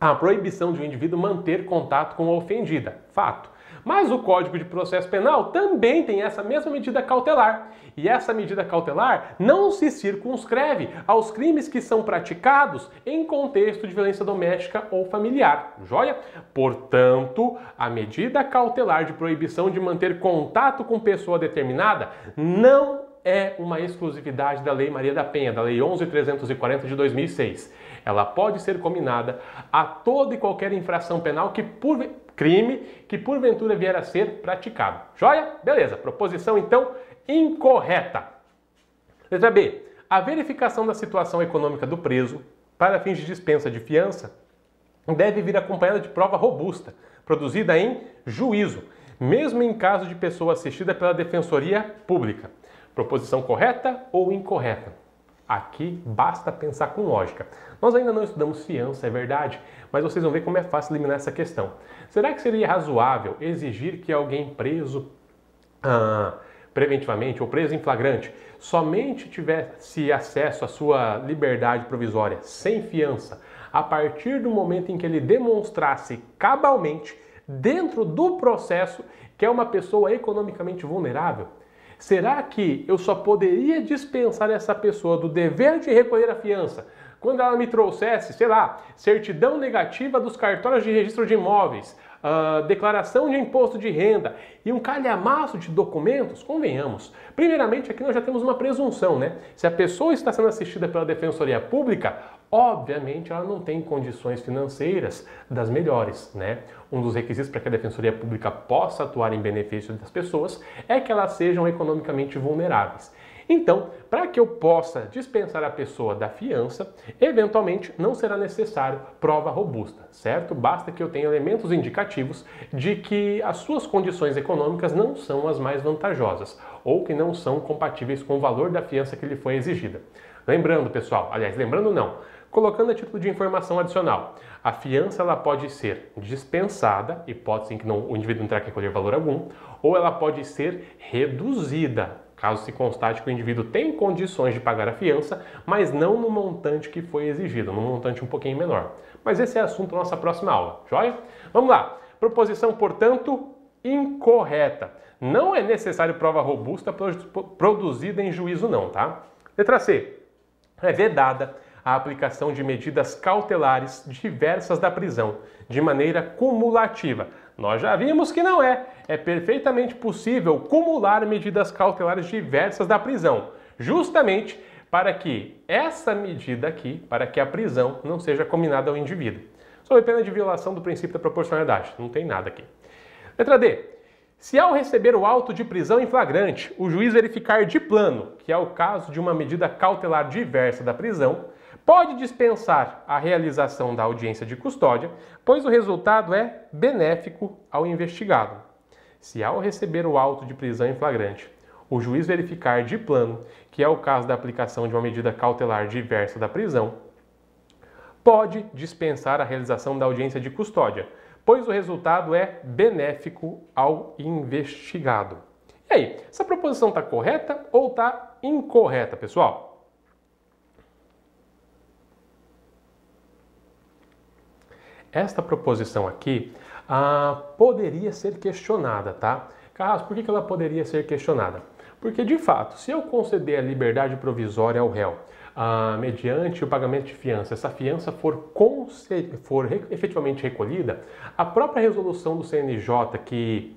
a proibição de um indivíduo manter contato com a ofendida. Fato. Mas o Código de Processo Penal também tem essa mesma medida cautelar. E essa medida cautelar não se circunscreve aos crimes que são praticados em contexto de violência doméstica ou familiar. Joia? Portanto, a medida cautelar de proibição de manter contato com pessoa determinada não é uma exclusividade da Lei Maria da Penha, da Lei 11.340 de 2006. Ela pode ser combinada a toda e qualquer infração penal que por crime que porventura vier a ser praticado. Joia? Beleza. Proposição então incorreta. Letra B. A verificação da situação econômica do preso para fins de dispensa de fiança deve vir acompanhada de prova robusta, produzida em juízo, mesmo em caso de pessoa assistida pela Defensoria Pública. Proposição correta ou incorreta? Aqui basta pensar com lógica. Nós ainda não estudamos fiança, é verdade, mas vocês vão ver como é fácil eliminar essa questão. Será que seria razoável exigir que alguém preso ah, preventivamente ou preso em flagrante somente tivesse acesso à sua liberdade provisória sem fiança a partir do momento em que ele demonstrasse cabalmente dentro do processo que é uma pessoa economicamente vulnerável? Será que eu só poderia dispensar essa pessoa do dever de recolher a fiança quando ela me trouxesse, sei lá, certidão negativa dos cartórios de registro de imóveis, uh, declaração de imposto de renda e um calhamaço de documentos, convenhamos. Primeiramente, aqui nós já temos uma presunção, né? Se a pessoa está sendo assistida pela Defensoria Pública, obviamente ela não tem condições financeiras das melhores, né? Um dos requisitos para que a Defensoria Pública possa atuar em benefício das pessoas é que elas sejam economicamente vulneráveis. Então, para que eu possa dispensar a pessoa da fiança, eventualmente não será necessário prova robusta, certo? Basta que eu tenha elementos indicativos de que as suas condições econômicas não são as mais vantajosas ou que não são compatíveis com o valor da fiança que lhe foi exigida. Lembrando, pessoal, aliás, lembrando não, colocando a título de informação adicional, a fiança ela pode ser dispensada, hipótese em que não, o indivíduo não terá que recolher valor algum, ou ela pode ser reduzida, caso se constate que o indivíduo tem condições de pagar a fiança, mas não no montante que foi exigido, num montante um pouquinho menor. Mas esse é assunto da nossa próxima aula, joia? Vamos lá. Proposição, portanto, incorreta. Não é necessário prova robusta produzida em juízo não, tá? Letra C. É vedada a aplicação de medidas cautelares diversas da prisão, de maneira cumulativa. Nós já vimos que não é. É perfeitamente possível cumular medidas cautelares diversas da prisão, justamente para que essa medida aqui, para que a prisão não seja combinada ao indivíduo. Sob pena de violação do princípio da proporcionalidade. Não tem nada aqui. Letra D. Se ao receber o auto de prisão em flagrante, o juiz verificar de plano, que é o caso de uma medida cautelar diversa da prisão, pode dispensar a realização da audiência de custódia, pois o resultado é benéfico ao investigado. Se ao receber o auto de prisão em flagrante, o juiz verificar de plano, que é o caso da aplicação de uma medida cautelar diversa da prisão, pode dispensar a realização da audiência de custódia, pois o resultado é benéfico ao investigado. E aí, essa proposição está correta ou está incorreta, pessoal? Esta proposição aqui ah, poderia ser questionada, tá? Carlos, por que ela poderia ser questionada? Porque, de fato, se eu conceder a liberdade provisória ao réu ah, mediante o pagamento de fiança, essa fiança for, for efetivamente recolhida, a própria resolução do CNJ que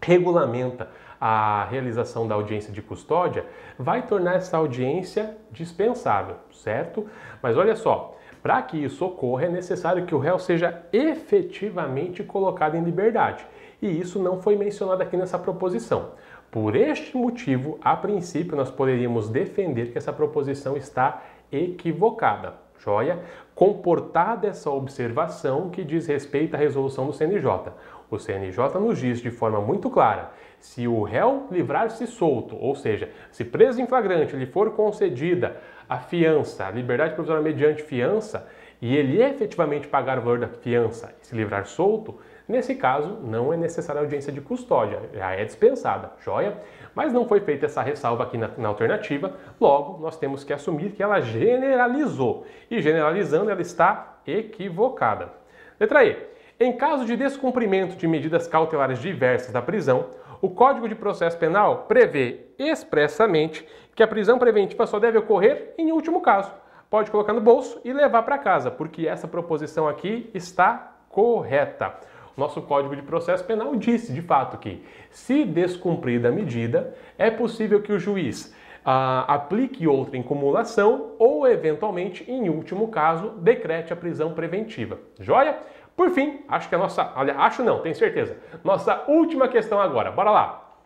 regulamenta a realização da audiência de custódia vai tornar essa audiência dispensável, certo? Mas olha só, para que isso ocorra, é necessário que o réu seja efetivamente colocado em liberdade. E isso não foi mencionado aqui nessa proposição. Por este motivo, a princípio, nós poderíamos defender que essa proposição está equivocada. Joia? Comportada essa observação que diz respeito à resolução do CNJ. O CNJ nos diz de forma muito clara: se o réu livrar-se solto, ou seja, se preso em flagrante lhe for concedida a fiança, a liberdade provisória mediante fiança, e ele efetivamente pagar o valor da fiança e se livrar solto, nesse caso não é necessária audiência de custódia, já é dispensada, joia? Mas não foi feita essa ressalva aqui na, na alternativa, logo nós temos que assumir que ela generalizou, e generalizando ela está equivocada. Letra E. Em caso de descumprimento de medidas cautelares diversas da prisão, o Código de Processo Penal prevê expressamente que a prisão preventiva só deve ocorrer em último caso. Pode colocar no bolso e levar para casa, porque essa proposição aqui está correta. Nosso Código de Processo Penal disse, de fato, que se descumprida a medida, é possível que o juiz ah, aplique outra incumulação ou, eventualmente, em último caso, decrete a prisão preventiva. Joia? Por fim, acho que a nossa. Olha, acho não, tenho certeza. Nossa última questão agora. Bora lá.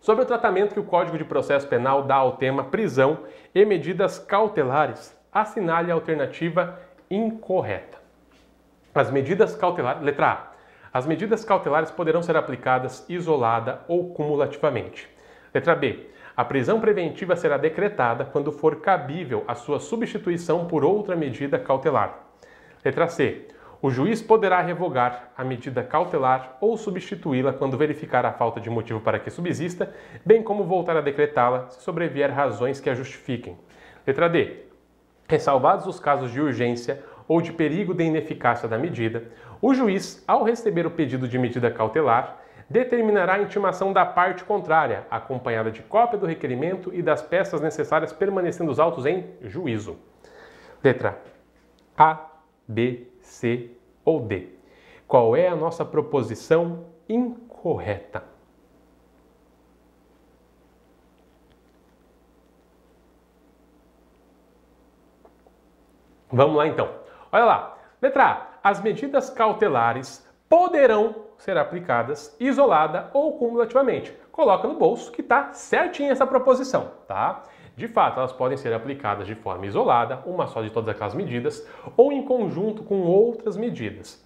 Sobre o tratamento que o Código de Processo Penal dá ao tema prisão e medidas cautelares, assinale a alternativa incorreta. As medidas cautelares. Letra A. As medidas cautelares poderão ser aplicadas isolada ou cumulativamente. Letra B. A prisão preventiva será decretada quando for cabível a sua substituição por outra medida cautelar. Letra C. O juiz poderá revogar a medida cautelar ou substituí-la quando verificar a falta de motivo para que subsista, bem como voltar a decretá-la se sobrevier razões que a justifiquem. Letra D. Ressalvados os casos de urgência ou de perigo de ineficácia da medida, o juiz, ao receber o pedido de medida cautelar, determinará a intimação da parte contrária, acompanhada de cópia do requerimento e das peças necessárias permanecendo os autos em juízo. Letra A, B, C ou D? Qual é a nossa proposição incorreta? Vamos lá então. Olha lá. Letra A. As medidas cautelares poderão ser aplicadas isolada ou cumulativamente. Coloca no bolso que está certinha essa proposição, tá? De fato, elas podem ser aplicadas de forma isolada, uma só de todas aquelas medidas, ou em conjunto com outras medidas.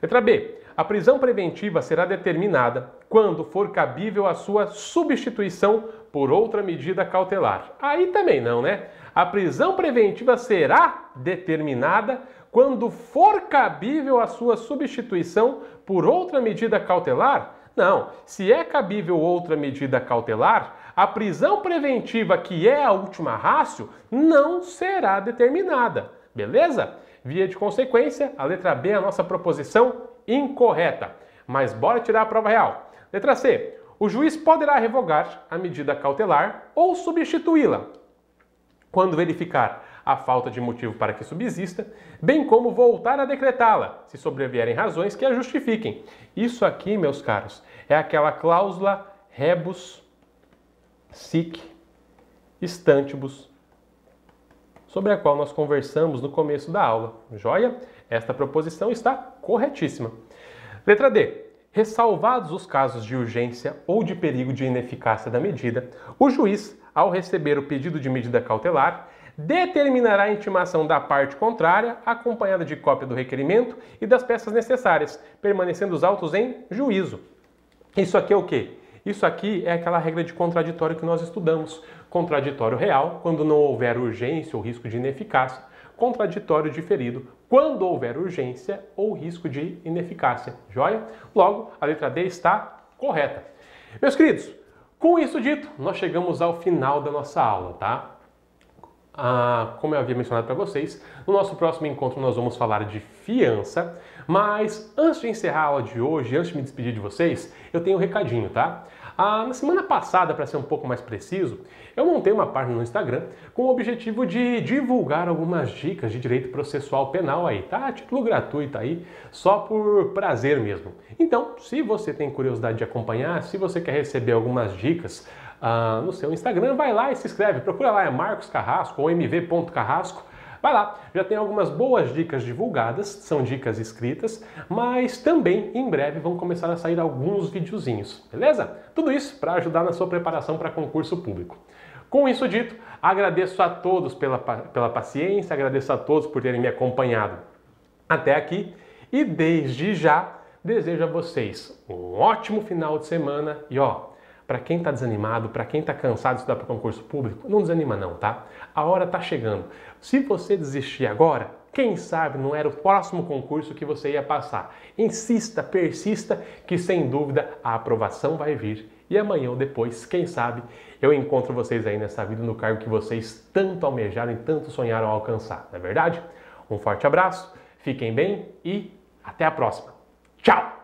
Letra B. A prisão preventiva será determinada quando for cabível a sua substituição por outra medida cautelar. Aí também não, né? A prisão preventiva será determinada quando for cabível a sua substituição por outra medida cautelar? Não. Se é cabível outra medida cautelar, a prisão preventiva, que é a última rácio, não será determinada. Beleza? Via de consequência, a letra B é a nossa proposição incorreta. Mas bora tirar a prova real. Letra C. O juiz poderá revogar a medida cautelar ou substituí-la quando verificar a falta de motivo para que subsista, bem como voltar a decretá-la, se sobrevierem razões que a justifiquem. Isso aqui, meus caros, é aquela cláusula rebus sic stantibus, sobre a qual nós conversamos no começo da aula. Joia? Esta proposição está corretíssima. Letra D. Ressalvados os casos de urgência ou de perigo de ineficácia da medida, o juiz, ao receber o pedido de medida cautelar, determinará a intimação da parte contrária, acompanhada de cópia do requerimento e das peças necessárias, permanecendo os autos em juízo. Isso aqui é o quê? Isso aqui é aquela regra de contraditório que nós estudamos. Contraditório real, quando não houver urgência ou risco de ineficácia. Contraditório diferido, quando houver urgência ou risco de ineficácia. Joia? Logo, a letra D está correta. Meus queridos, com isso dito, nós chegamos ao final da nossa aula, tá? Ah, como eu havia mencionado para vocês, no nosso próximo encontro nós vamos falar de fiança. Mas antes de encerrar a aula de hoje, antes de me despedir de vocês, eu tenho um recadinho, tá? Ah, na semana passada, para ser um pouco mais preciso, eu montei uma página no Instagram com o objetivo de divulgar algumas dicas de direito processual penal aí, tá? Título gratuito aí, só por prazer mesmo. Então, se você tem curiosidade de acompanhar, se você quer receber algumas dicas ah, no seu Instagram, vai lá e se inscreve. Procura lá, é Marcos Carrasco ou mv.carrasco. Vai lá, já tem algumas boas dicas divulgadas, são dicas escritas, mas também em breve vão começar a sair alguns videozinhos, beleza? Tudo isso para ajudar na sua preparação para concurso público. Com isso dito, agradeço a todos pela, pela paciência, agradeço a todos por terem me acompanhado até aqui e desde já desejo a vocês um ótimo final de semana e ó, para quem está desanimado, para quem está cansado de estudar para concurso público, não desanima não, tá? A hora está chegando. Se você desistir agora, quem sabe não era o próximo concurso que você ia passar. Insista, persista, que sem dúvida a aprovação vai vir. E amanhã ou depois, quem sabe, eu encontro vocês aí nessa vida no cargo que vocês tanto almejaram e tanto sonharam alcançar, não é verdade? Um forte abraço, fiquem bem e até a próxima. Tchau!